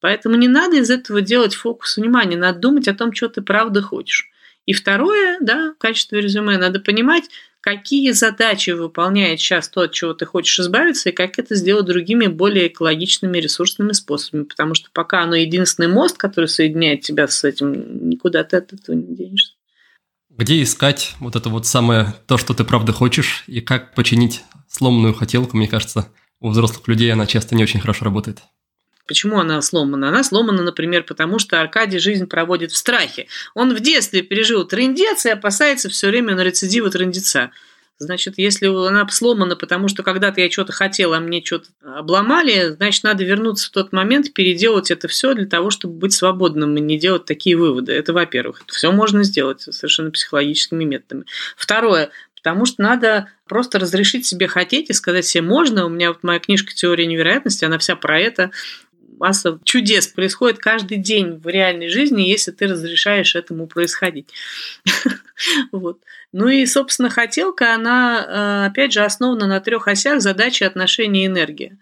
Поэтому не надо из этого делать фокус внимания, надо думать о том, что ты правда хочешь. И второе, да, в качестве резюме, надо понимать, какие задачи выполняет сейчас то, от чего ты хочешь избавиться, и как это сделать другими, более экологичными, ресурсными способами. Потому что пока оно единственный мост, который соединяет тебя с этим, никуда ты от этого не денешься. Где искать вот это вот самое, то, что ты правда хочешь, и как починить сломанную хотелку, мне кажется, у взрослых людей она часто не очень хорошо работает. Почему она сломана? Она сломана, например, потому что Аркадий жизнь проводит в страхе. Он в детстве пережил трындец и опасается все время на рецидивы трындеца. Значит, если она сломана, потому что когда-то я что-то хотела, а мне что-то обломали, значит, надо вернуться в тот момент, переделать это все для того, чтобы быть свободным и не делать такие выводы. Это, во-первых. Все можно сделать совершенно психологическими методами. Второе. Потому что надо просто разрешить себе хотеть и сказать себе можно. У меня вот моя книжка «Теория невероятности», она вся про это масса чудес происходит каждый день в реальной жизни, если ты разрешаешь этому происходить. Вот. Ну и, собственно, хотелка, она, э, опять же, основана на трех осях задачи, отношения и энергия.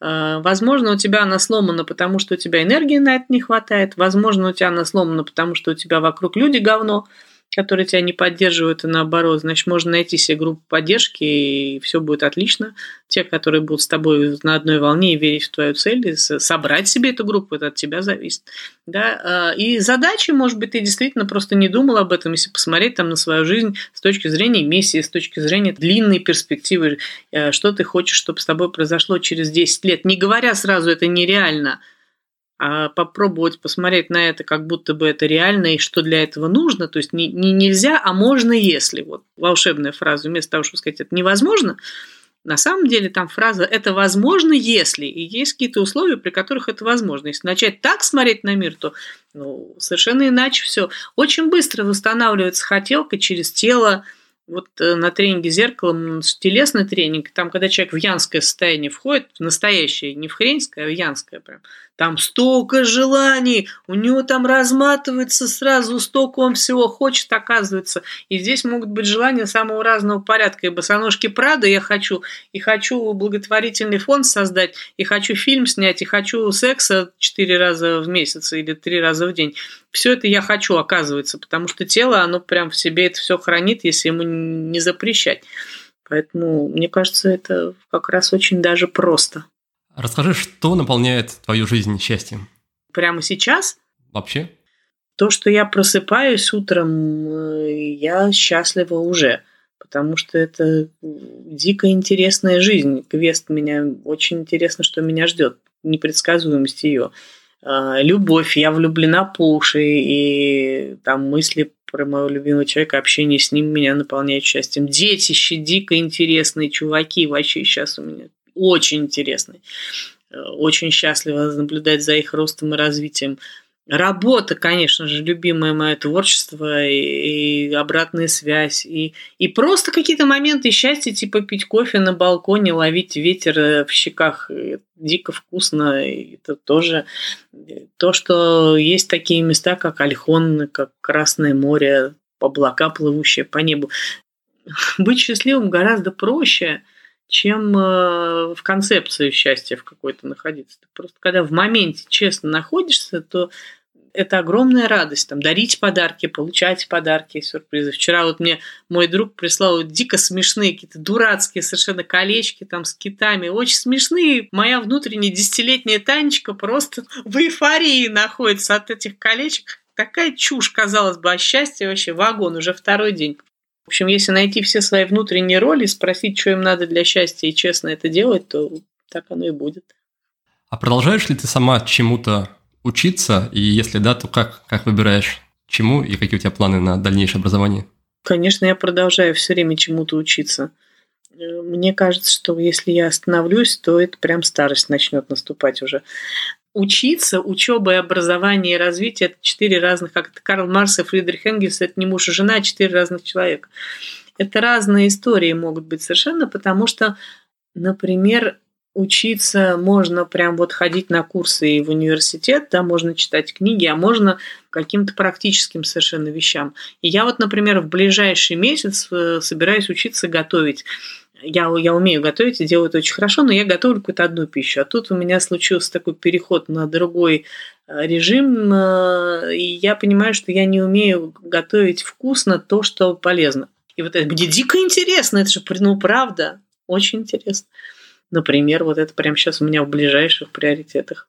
Э, возможно, у тебя она сломана, потому что у тебя энергии на это не хватает. Возможно, у тебя она сломана, потому что у тебя вокруг люди говно которые тебя не поддерживают, и наоборот, значит, можно найти себе группу поддержки, и все будет отлично. Те, которые будут с тобой на одной волне и верить в твою цель, и собрать себе эту группу, это от тебя зависит. Да? А, и задачи, может быть, ты действительно просто не думал об этом, если посмотреть там на свою жизнь с точки зрения миссии, с точки зрения длинной перспективы, э, что ты хочешь, чтобы с тобой произошло через 10 лет. Не говоря сразу, это нереально – а попробовать посмотреть на это, как будто бы это реально и что для этого нужно. То есть не, не нельзя, а можно, если. Вот волшебная фраза, вместо того, чтобы сказать это невозможно, на самом деле там фраза «это возможно, если». И есть какие-то условия, при которых это возможно. Если начать так смотреть на мир, то ну, совершенно иначе все. Очень быстро восстанавливается хотелка через тело, вот э, на тренинге зеркалом телесный тренинг, там, когда человек в янское состояние входит, в настоящее, не в хренское, а в янское прям, там столько желаний, у него там разматывается сразу, столько он всего хочет, оказывается. И здесь могут быть желания самого разного порядка. И босоножки Прада я хочу, и хочу благотворительный фонд создать, и хочу фильм снять, и хочу секса четыре раза в месяц или три раза в день. Все это я хочу, оказывается, потому что тело, оно прям в себе это все хранит, если ему не запрещать. Поэтому, мне кажется, это как раз очень даже просто. Расскажи, что наполняет твою жизнь счастьем? Прямо сейчас? Вообще? То, что я просыпаюсь утром, э, я счастлива уже, потому что это дико интересная жизнь. Квест меня очень интересно, что меня ждет, непредсказуемость ее. А, любовь, я влюблена по уши, и там мысли про моего любимого человека, общение с ним меня наполняет счастьем. Детище дико интересные, чуваки вообще сейчас у меня очень интересный. Э, очень счастлива наблюдать за их ростом и развитием. Работа, конечно же, любимое мое творчество и, и обратная связь. И, и просто какие-то моменты счастья, типа пить кофе на балконе, ловить ветер э, в щеках. Дико вкусно. И это тоже э, то, что есть такие места, как Альхон, как Красное море, облака, плывущие по небу. Быть счастливым гораздо проще – чем э, в концепции счастья в какой-то находиться. Ты просто когда в моменте честно находишься, то это огромная радость. Там, дарить подарки, получать подарки, сюрпризы. Вчера вот мне мой друг прислал дико смешные, какие-то дурацкие совершенно колечки там с китами. Очень смешные. Моя внутренняя десятилетняя Танечка просто в эйфории находится от этих колечек. Такая чушь, казалось бы, а счастье вообще вагон уже второй день. В общем, если найти все свои внутренние роли, спросить, что им надо для счастья и честно это делать, то так оно и будет. А продолжаешь ли ты сама чему-то учиться? И если да, то как, как выбираешь чему и какие у тебя планы на дальнейшее образование? Конечно, я продолжаю все время чему-то учиться. Мне кажется, что если я остановлюсь, то это прям старость начнет наступать уже учиться, учеба и образование и развитие – это четыре разных, как это Карл Марс и Фридрих Энгельс, это не муж и жена, а четыре разных человека. Это разные истории могут быть совершенно, потому что, например, учиться можно прям вот ходить на курсы и в университет, да, можно читать книги, а можно каким-то практическим совершенно вещам. И я вот, например, в ближайший месяц э, собираюсь учиться готовить я, я умею готовить и делаю это очень хорошо, но я готовлю какую-то одну пищу. А тут у меня случился такой переход на другой э, режим, и я понимаю, что я не умею готовить вкусно то, что полезно. И вот это мне дико интересно, это же, ну, правда, очень интересно. Например, вот это прямо сейчас у меня в ближайших приоритетах.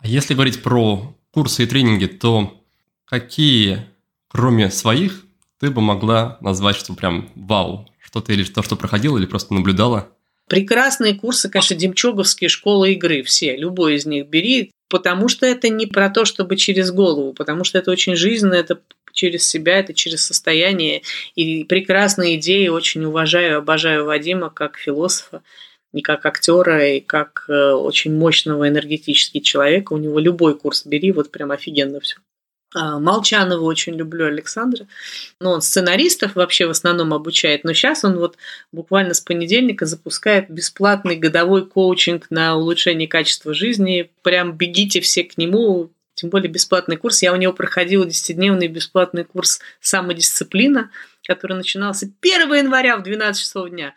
А если говорить про курсы и тренинги, то какие, кроме своих, ты бы могла назвать, что прям вау, что-то или то, что проходила, или просто наблюдала? Прекрасные курсы, конечно, демчоговские школы игры, все, любой из них бери, потому что это не про то, чтобы через голову, потому что это очень жизненно, это через себя, это через состояние. И прекрасные идеи, очень уважаю, обожаю Вадима как философа, и как актера, и как э, очень мощного энергетически человека. У него любой курс бери, вот прям офигенно все. А, Молчанова очень люблю Александра. Ну, он сценаристов вообще в основном обучает, но сейчас он вот буквально с понедельника запускает бесплатный годовой коучинг на улучшение качества жизни. Прям бегите все к нему, тем более бесплатный курс. Я у него проходила 10-дневный бесплатный курс «Самодисциплина», который начинался 1 января в 12 часов дня.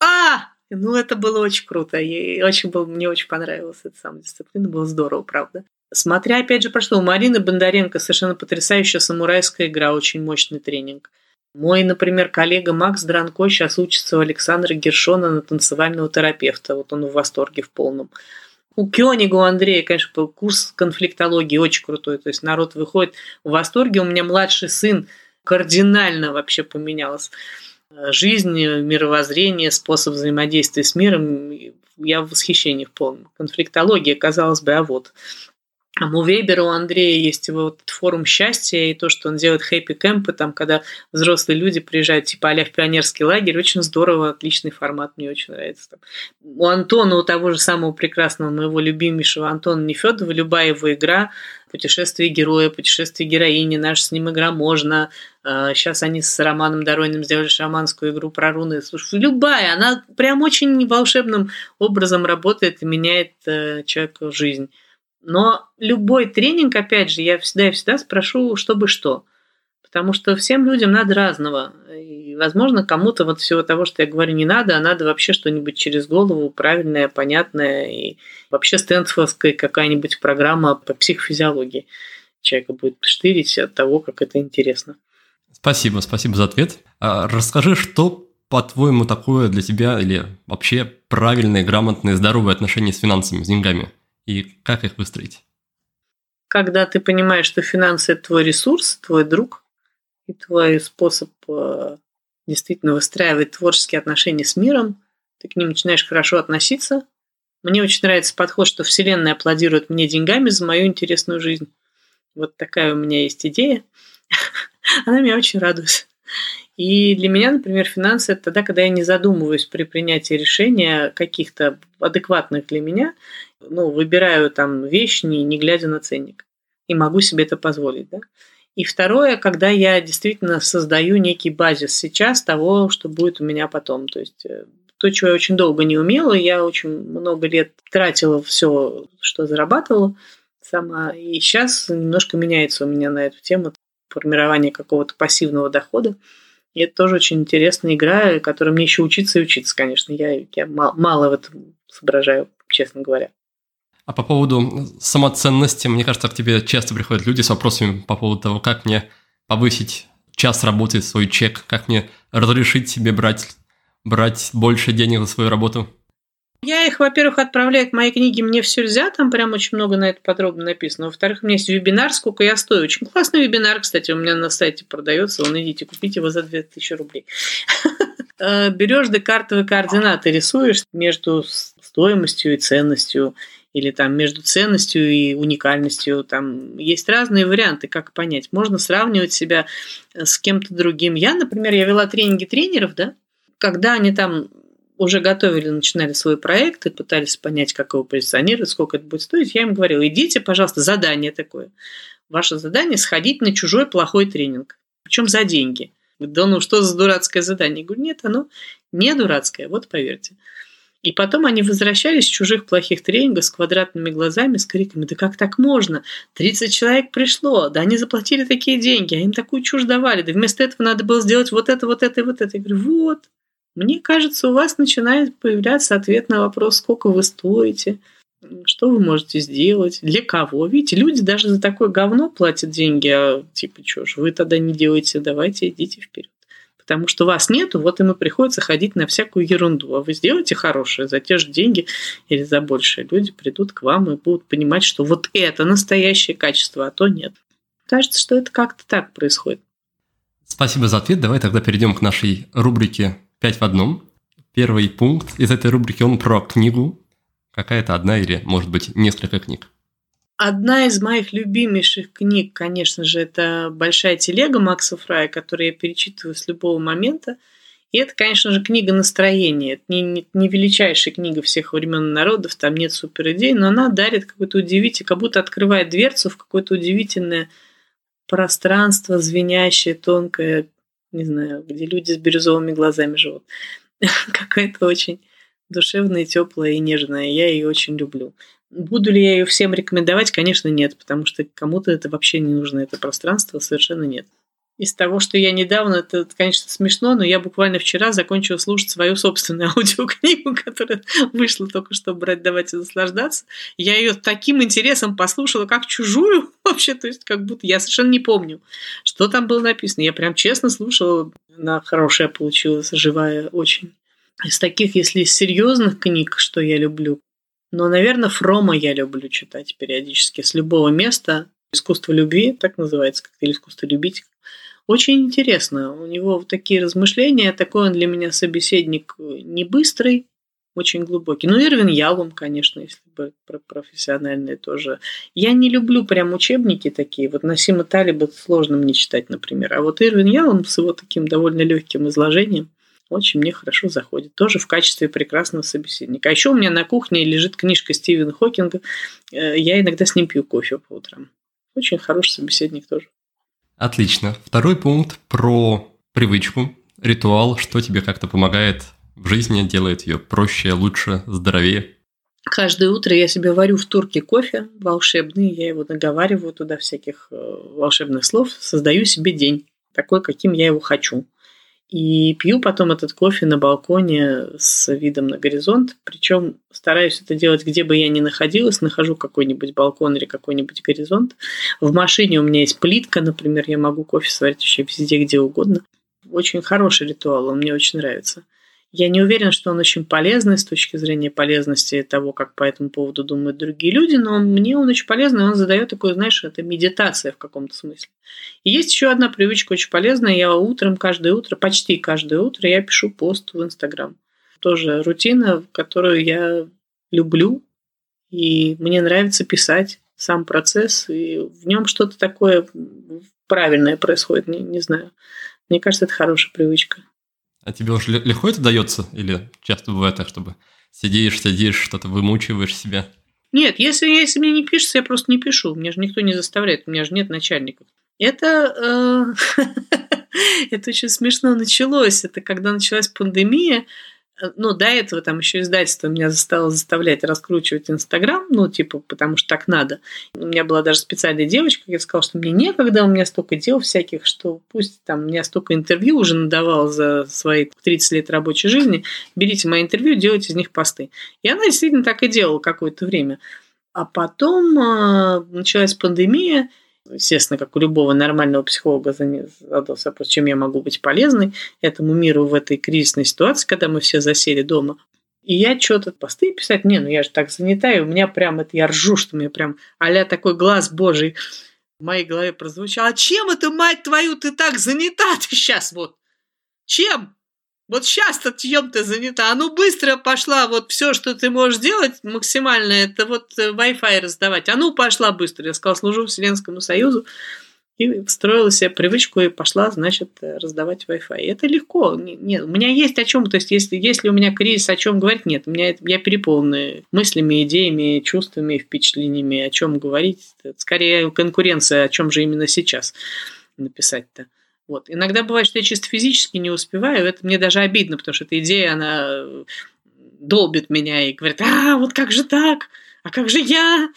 А, ну, это было очень круто. И очень был, мне очень понравилась эта самодисциплина. Было здорово, правда. Смотря, опять же, про что. У Марины Бондаренко совершенно потрясающая самурайская игра, очень мощный тренинг. Мой, например, коллега Макс Дранко сейчас учится у Александра Гершона на танцевального терапевта. Вот он в восторге в полном. У Кёнига, у Андрея, конечно, курс конфликтологии очень крутой. То есть народ выходит в восторге. У меня младший сын кардинально вообще поменялся. Жизнь, мировоззрение, способ взаимодействия с миром. Я в восхищении в полном. Конфликтология, казалось бы, а вот. А у Вебера, у Андрея есть его вот форум счастья и то, что он делает хэппи-кэмпы, там, когда взрослые люди приезжают типа а в пионерский лагерь, очень здорово, отличный формат, мне очень нравится. Там. У Антона, у того же самого прекрасного моего любимейшего Антона Нефедова, любая его игра, путешествие героя, путешествие героини, наша с ним игра можно. Сейчас а, они с Романом Доройным сделали шаманскую игру про руны. Слушай, любая, она прям очень волшебным образом работает и меняет э, человеку жизнь. Но любой тренинг, опять же, я всегда и всегда спрошу, чтобы что. Потому что всем людям надо разного. И, возможно, кому-то вот всего того, что я говорю, не надо, а надо вообще что-нибудь через голову, правильное, понятное. И вообще стэнфордская какая-нибудь программа по психофизиологии. Человека будет штырить от того, как это интересно. Спасибо, спасибо за ответ. А расскажи, что по-твоему такое для тебя или вообще правильные, грамотные, здоровые отношения с финансами, с деньгами? И как их выстроить? Когда ты понимаешь, что финансы – это твой ресурс, твой друг, и твой способ э, действительно выстраивать творческие отношения с миром, ты к ним начинаешь хорошо относиться. Мне очень нравится подход, что Вселенная аплодирует мне деньгами за мою интересную жизнь. Вот такая у меня есть идея. Она меня очень радует. И для меня, например, финансы – это тогда, когда я не задумываюсь при принятии решения каких-то адекватных для меня, ну, выбираю там вещь, не, не глядя на ценник. И могу себе это позволить, да. И второе, когда я действительно создаю некий базис сейчас того, что будет у меня потом. То есть э, то, чего я очень долго не умела, я очень много лет тратила все, что зарабатывала сама. И сейчас немножко меняется у меня на эту тему формирование какого-то пассивного дохода. И это тоже очень интересная игра, которой мне еще учиться и учиться, конечно. Я, я мало в этом соображаю, честно говоря. А по поводу самоценности, мне кажется, к тебе часто приходят люди с вопросами по поводу того, как мне повысить час работы, свой чек, как мне разрешить себе брать, брать больше денег за свою работу. Я их, во-первых, отправляю к моей книге «Мне все нельзя», там прям очень много на это подробно написано. Во-вторых, у меня есть вебинар «Сколько я стою». Очень классный вебинар, кстати, у меня на сайте продается. Он идите, купите его за 2000 рублей. Э, Берешь декартовые координаты, рисуешь между стоимостью и ценностью или там между ценностью и уникальностью. Там есть разные варианты, как понять. Можно сравнивать себя с кем-то другим. Я, например, я вела тренинги тренеров, да, когда они там уже готовили, начинали свой проект и пытались понять, как его позиционировать, сколько это будет стоить, я им говорила, идите, пожалуйста, задание такое. Ваше задание – сходить на чужой плохой тренинг. Причем за деньги. Да ну что за дурацкое задание? Я говорю, нет, оно не дурацкое, вот поверьте. И потом они возвращались с чужих плохих тренингов с квадратными глазами, с криками, да как так можно? 30 человек пришло, да они заплатили такие деньги, а им такую чушь давали, да вместо этого надо было сделать вот это, вот это и вот это. Я говорю, вот, мне кажется, у вас начинает появляться ответ на вопрос, сколько вы стоите, что вы можете сделать, для кого. Видите, люди даже за такое говно платят деньги, а типа, что ж, вы тогда не делаете, давайте идите вперед. Потому что вас нету, вот им и приходится ходить на всякую ерунду. А вы сделаете хорошее за те же деньги или за большее. Люди придут к вам и будут понимать, что вот это настоящее качество, а то нет. Кажется, что это как-то так происходит. Спасибо за ответ. Давай тогда перейдем к нашей рубрике пять в одном. Первый пункт из этой рубрики, он про книгу. Какая-то одна или, может быть, несколько книг. Одна из моих любимейших книг, конечно же, это «Большая телега» Макса Фрая, которую я перечитываю с любого момента. И это, конечно же, книга настроения. Это не, не, не величайшая книга всех времен и народов, там нет супер идей, но она дарит какое-то удивительное, как будто открывает дверцу в какое-то удивительное пространство, звенящее, тонкое, не знаю, где люди с бирюзовыми глазами живут. Какая-то очень душевная, теплая и нежная. Я ее очень люблю. Буду ли я ее всем рекомендовать? Конечно, нет, потому что кому-то это вообще не нужно, это пространство совершенно нет из того, что я недавно, это, конечно, смешно, но я буквально вчера закончила слушать свою собственную аудиокнигу, которая вышла только что «Брать, давайте наслаждаться». Я ее таким интересом послушала, как чужую вообще, то есть как будто я совершенно не помню, что там было написано. Я прям честно слушала, она хорошая получилась, живая очень. Из таких, если серьезных книг, что я люблю, но, наверное, Фрома я люблю читать периодически с любого места. «Искусство любви», так называется, как или «Искусство любить», очень интересно. У него такие размышления. Такой он для меня собеседник э, не быстрый, очень глубокий. Ну, Ирвин Ялум, конечно, если бы про профессиональные тоже. Я не люблю прям учебники такие. Вот Насима Талиба сложно мне читать, например. А вот Ирвин Ялум с его таким довольно легким изложением очень мне хорошо заходит. Тоже в качестве прекрасного собеседника. А еще у меня на кухне лежит книжка Стивена Хокинга. Э, я иногда с ним пью кофе по утрам. Очень хороший собеседник тоже. Отлично. Второй пункт про привычку, ритуал, что тебе как-то помогает в жизни, делает ее проще, лучше, здоровее. Каждое утро я себе варю в турке кофе волшебный, я его наговариваю туда всяких э, волшебных слов, создаю себе день, такой, каким я его хочу. И пью потом этот кофе на балконе с видом на горизонт. Причем стараюсь это делать, где бы я ни находилась. Нахожу какой-нибудь балкон или какой-нибудь горизонт. В машине у меня есть плитка, например. Я могу кофе сварить вообще везде, где угодно. Очень хороший ритуал, он мне очень нравится. Я не уверен, что он очень полезный с точки зрения полезности того, как по этому поводу думают другие люди, но мне он очень полезный, он задает такую, знаешь, это медитация в каком-то смысле. И есть еще одна привычка очень полезная. Я утром, каждое утро, почти каждое утро я пишу пост в Инстаграм. Тоже рутина, которую я люблю, и мне нравится писать сам процесс, и в нем что-то такое правильное происходит, не, не знаю. Мне кажется, это хорошая привычка. А тебе уже легко это дается? Или часто бывает так, чтобы сидишь, сидишь, что-то вымучиваешь себя? Нет, если, если мне не пишется, я просто не пишу. Меня же никто не заставляет, у меня же нет начальников. Это, э, это очень смешно началось. Это когда началась пандемия, ну, до этого там еще издательство меня стало заставлять раскручивать Инстаграм, ну, типа, потому что так надо. У меня была даже специальная девочка, я сказала, что мне некогда, у меня столько дел всяких, что пусть там меня столько интервью уже надавал за свои 30 лет рабочей жизни, берите мои интервью, делайте из них посты. И она действительно так и делала какое-то время. А потом э, началась пандемия, естественно, как у любого нормального психолога задался вопрос, чем я могу быть полезной этому миру в этой кризисной ситуации, когда мы все засели дома. И я что-то посты писать, не, ну я же так занята, и у меня прям это, я ржу, что меня прям а такой глаз божий в моей голове прозвучал. А чем это, мать твою, ты так занята ты сейчас вот? Чем? Вот сейчас-то чем ты занята? А ну быстро пошла, вот все, что ты можешь делать максимально, это вот э, Wi-Fi раздавать. А ну пошла быстро. Я сказала, служу Вселенскому Союзу. И встроила себе привычку и пошла, значит, раздавать Wi-Fi. Это легко. Нет, у меня есть о чем, то есть если, если у меня кризис, о чем говорить, нет. У меня я переполнен мыслями, идеями, чувствами, впечатлениями, о чем говорить. Скорее конкуренция, о чем же именно сейчас написать-то. Вот. Иногда бывает, что я чисто физически не успеваю, это мне даже обидно, потому что эта идея, она э, долбит меня и говорит, а, вот как же так? А как же я?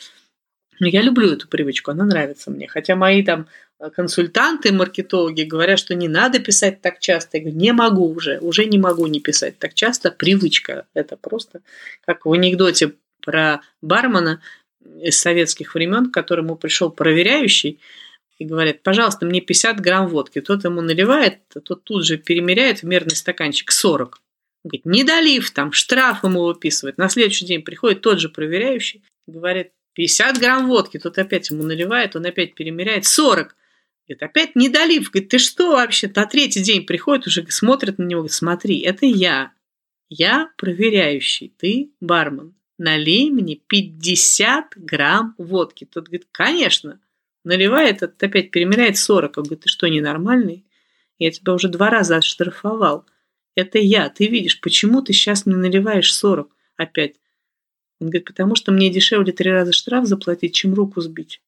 Но я люблю эту привычку, она нравится мне. Хотя мои там консультанты, маркетологи говорят, что не надо писать так часто. Я говорю, не могу уже, уже не могу не писать так часто. Привычка. Это просто как в анекдоте про бармена из советских времен, к которому пришел проверяющий, и говорят, пожалуйста, мне 50 грамм водки. Тот ему наливает, а тот тут же перемеряет в мерный стаканчик 40. Он говорит, не долив, там штраф ему выписывает. На следующий день приходит тот же проверяющий, говорит, 50 грамм водки. Тот опять ему наливает, он опять перемеряет 40. Говорит, опять не долив. Говорит, ты что вообще? На третий день приходит, уже смотрит на него, говорит, смотри, это я. Я проверяющий, ты бармен. Налей мне 50 грамм водки. Тот говорит, конечно наливает, опять перемеряет 40. Он говорит, ты что, ненормальный? Я тебя уже два раза отштрафовал. Это я, ты видишь, почему ты сейчас мне наливаешь 40 опять? Он говорит, потому что мне дешевле три раза штраф заплатить, чем руку сбить.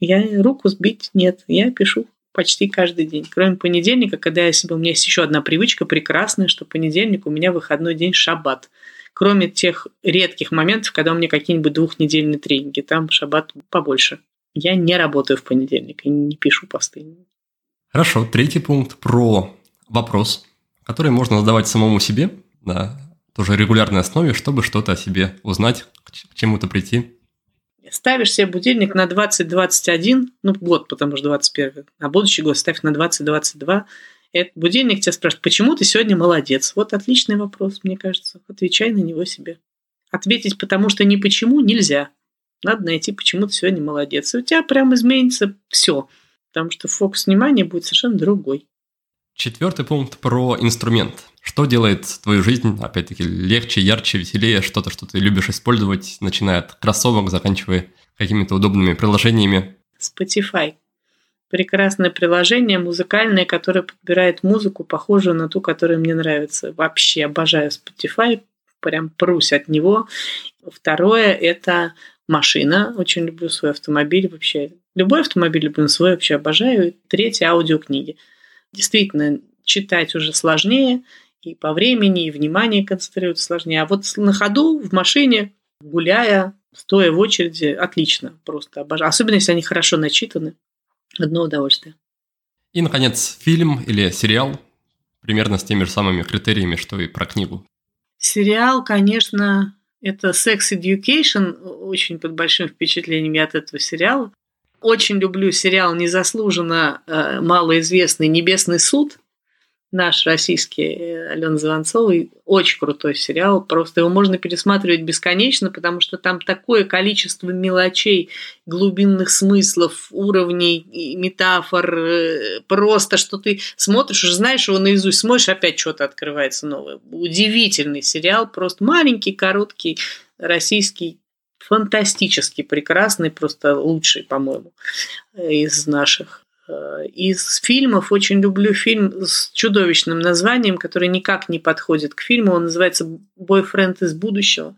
Я руку сбить нет, я пишу почти каждый день. Кроме понедельника, когда я себе... У меня есть еще одна привычка прекрасная, что понедельник у меня выходной день шаббат кроме тех редких моментов, когда у меня какие-нибудь двухнедельные тренинги, там шаббат побольше. Я не работаю в понедельник и не пишу посты. Хорошо, третий пункт про вопрос, который можно задавать самому себе на тоже регулярной основе, чтобы что-то о себе узнать, к чему-то прийти. Ставишь себе будильник на 2021, ну, год, потому что 21, а будущий год ставь на 2022, этот будильник тебя спрашивает, почему ты сегодня молодец? Вот отличный вопрос, мне кажется. Отвечай на него себе. Ответить потому что не почему нельзя. Надо найти, почему ты сегодня молодец. И у тебя прям изменится все. Потому что фокус внимания будет совершенно другой. Четвертый пункт про инструмент. Что делает твою жизнь, опять-таки, легче, ярче, веселее, что-то, что ты любишь использовать, начиная от кроссовок, заканчивая какими-то удобными приложениями? Spotify прекрасное приложение музыкальное, которое подбирает музыку, похожую на ту, которая мне нравится. Вообще обожаю Spotify, прям прусь от него. Второе – это машина. Очень люблю свой автомобиль вообще. Любой автомобиль люблю, свой вообще обожаю. Третье – аудиокниги. Действительно, читать уже сложнее, и по времени, и внимание концентрироваться сложнее. А вот на ходу, в машине, гуляя, стоя в очереди, отлично. Просто обожаю. Особенно, если они хорошо начитаны. Одно удовольствие. И, наконец, фильм или сериал примерно с теми же самыми критериями, что и про книгу. Сериал, конечно, это Sex Education. Очень под большим впечатлением я от этого сериала. Очень люблю сериал незаслуженно э, малоизвестный «Небесный суд» наш российский э, Алена Звонцовой. Очень крутой сериал. Просто его можно пересматривать бесконечно, потому что там такое количество мелочей, глубинных смыслов, уровней, метафор. Э, просто, что ты смотришь, уже знаешь его наизусть, смотришь, опять что-то открывается новое. Удивительный сериал. Просто маленький, короткий, российский фантастически прекрасный, просто лучший, по-моему, э, из наших. Э, из фильмов очень люблю фильм с чудовищным названием, который никак не подходит к фильму. Он называется «Бойфренд из будущего».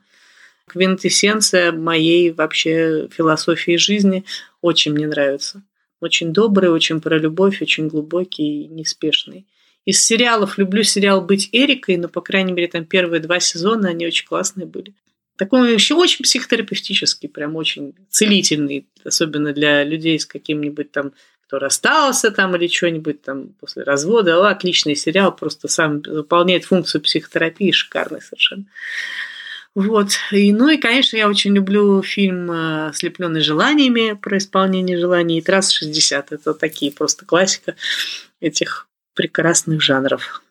Квинтэссенция моей вообще философии жизни. Очень мне нравится. Очень добрый, очень про любовь, очень глубокий и неспешный. Из сериалов люблю сериал «Быть Эрикой», но, по крайней мере, там первые два сезона, они очень классные были. Такой вообще очень психотерапевтический, прям очень целительный, особенно для людей с каким-нибудь там кто расстался там или что-нибудь там после развода. Отличный сериал, просто сам выполняет функцию психотерапии, шикарный совершенно. Вот. И, ну и, конечно, я очень люблю фильм «Ослепленный желаниями» про исполнение желаний и «Трасс-60». Это такие просто классика этих прекрасных жанров.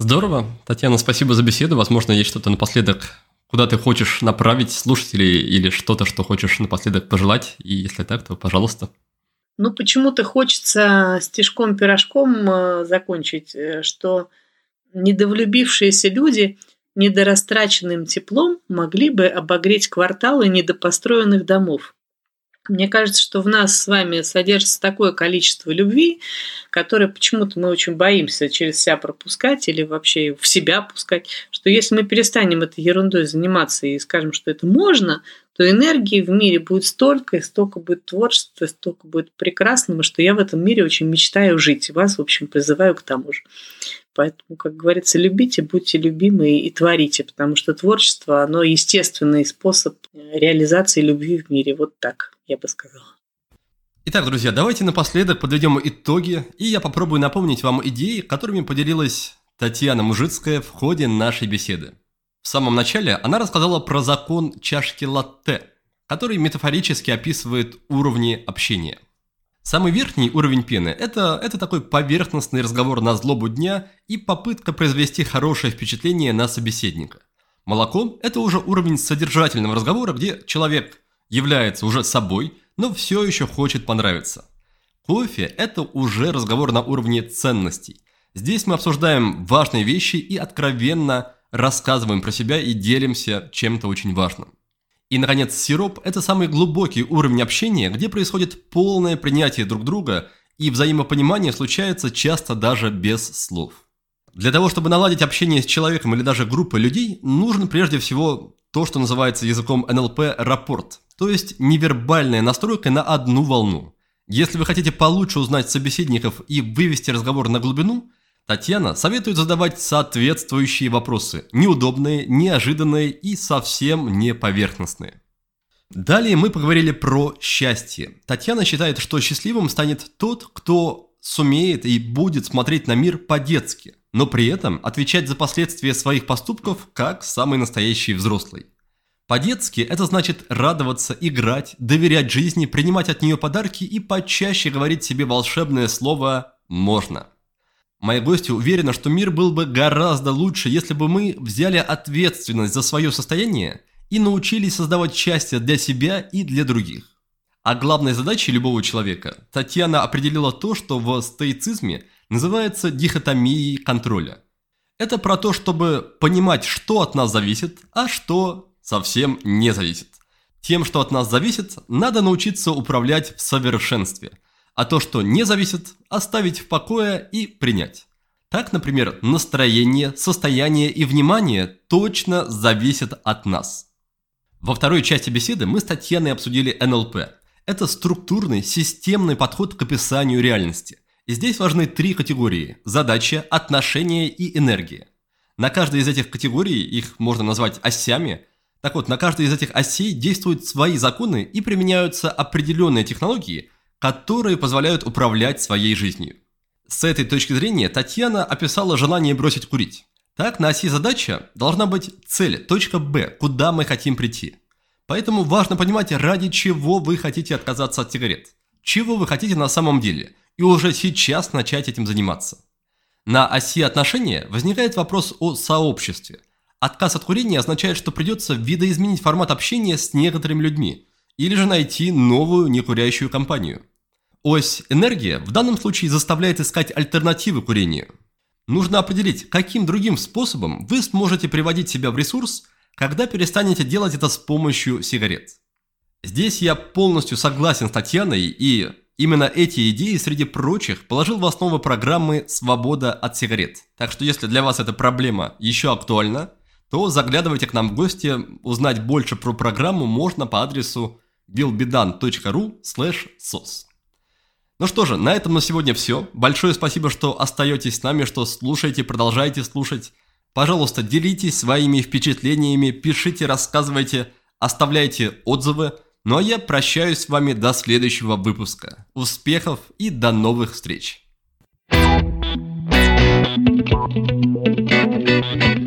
Здорово. Татьяна, спасибо за беседу. Возможно, есть что-то напоследок, куда ты хочешь направить слушателей или что-то, что хочешь напоследок пожелать. И если так, то пожалуйста. Ну, почему-то хочется стишком-пирожком э, закончить, э, что недовлюбившиеся люди недорастраченным теплом могли бы обогреть кварталы недопостроенных домов. Мне кажется, что в нас с вами содержится такое количество любви, которое почему-то мы очень боимся через себя пропускать или вообще в себя пускать, что если мы перестанем этой ерундой заниматься и скажем, что это можно, то энергии в мире будет столько, и столько будет творчества, и столько будет прекрасного, что я в этом мире очень мечтаю жить. И вас, в общем, призываю к тому же. Поэтому, как говорится, любите, будьте любимы и творите, потому что творчество, оно естественный способ реализации любви в мире. Вот так, я бы сказала. Итак, друзья, давайте напоследок подведем итоги, и я попробую напомнить вам идеи, которыми поделилась Татьяна Мужицкая в ходе нашей беседы. В самом начале она рассказала про закон чашки латте, который метафорически описывает уровни общения. Самый верхний уровень пены – это, это такой поверхностный разговор на злобу дня и попытка произвести хорошее впечатление на собеседника. Молоко – это уже уровень содержательного разговора, где человек является уже собой, но все еще хочет понравиться. Кофе – это уже разговор на уровне ценностей. Здесь мы обсуждаем важные вещи и откровенно рассказываем про себя и делимся чем-то очень важным. И, наконец, сироп – это самый глубокий уровень общения, где происходит полное принятие друг друга, и взаимопонимание случается часто даже без слов. Для того, чтобы наладить общение с человеком или даже группой людей, нужен прежде всего то, что называется языком НЛП рапорт, то есть невербальная настройка на одну волну. Если вы хотите получше узнать собеседников и вывести разговор на глубину – Татьяна советует задавать соответствующие вопросы, неудобные, неожиданные и совсем не поверхностные. Далее мы поговорили про счастье. Татьяна считает, что счастливым станет тот, кто сумеет и будет смотреть на мир по-детски, но при этом отвечать за последствия своих поступков как самый настоящий взрослый. По-детски это значит радоваться, играть, доверять жизни, принимать от нее подарки и почаще говорить себе волшебное слово «можно». Мои гости уверены, что мир был бы гораздо лучше, если бы мы взяли ответственность за свое состояние и научились создавать счастье для себя и для других. А главной задачей любого человека Татьяна определила то, что в стоицизме называется дихотомией контроля. Это про то, чтобы понимать, что от нас зависит, а что совсем не зависит. Тем, что от нас зависит, надо научиться управлять в совершенстве – а то, что не зависит, оставить в покое и принять. Так, например, настроение, состояние и внимание точно зависят от нас. Во второй части беседы мы с Татьяной обсудили НЛП. Это структурный, системный подход к описанию реальности. И здесь важны три категории – задача, отношения и энергия. На каждой из этих категорий, их можно назвать осями, так вот, на каждой из этих осей действуют свои законы и применяются определенные технологии, которые позволяют управлять своей жизнью. С этой точки зрения Татьяна описала желание бросить курить. Так, на оси задача должна быть цель, точка Б, куда мы хотим прийти. Поэтому важно понимать, ради чего вы хотите отказаться от сигарет. Чего вы хотите на самом деле. И уже сейчас начать этим заниматься. На оси отношения возникает вопрос о сообществе. Отказ от курения означает, что придется видоизменить формат общения с некоторыми людьми, или же найти новую некурящую компанию. Ось энергия в данном случае заставляет искать альтернативы курению. Нужно определить, каким другим способом вы сможете приводить себя в ресурс, когда перестанете делать это с помощью сигарет. Здесь я полностью согласен с Татьяной и именно эти идеи среди прочих положил в основу программы «Свобода от сигарет». Так что если для вас эта проблема еще актуальна, то заглядывайте к нам в гости, узнать больше про программу можно по адресу billbedan.ru sos. Ну что же, на этом на сегодня все. Большое спасибо, что остаетесь с нами, что слушаете, продолжаете слушать. Пожалуйста, делитесь своими впечатлениями, пишите, рассказывайте, оставляйте отзывы. Ну а я прощаюсь с вами до следующего выпуска. Успехов и до новых встреч! Thank you.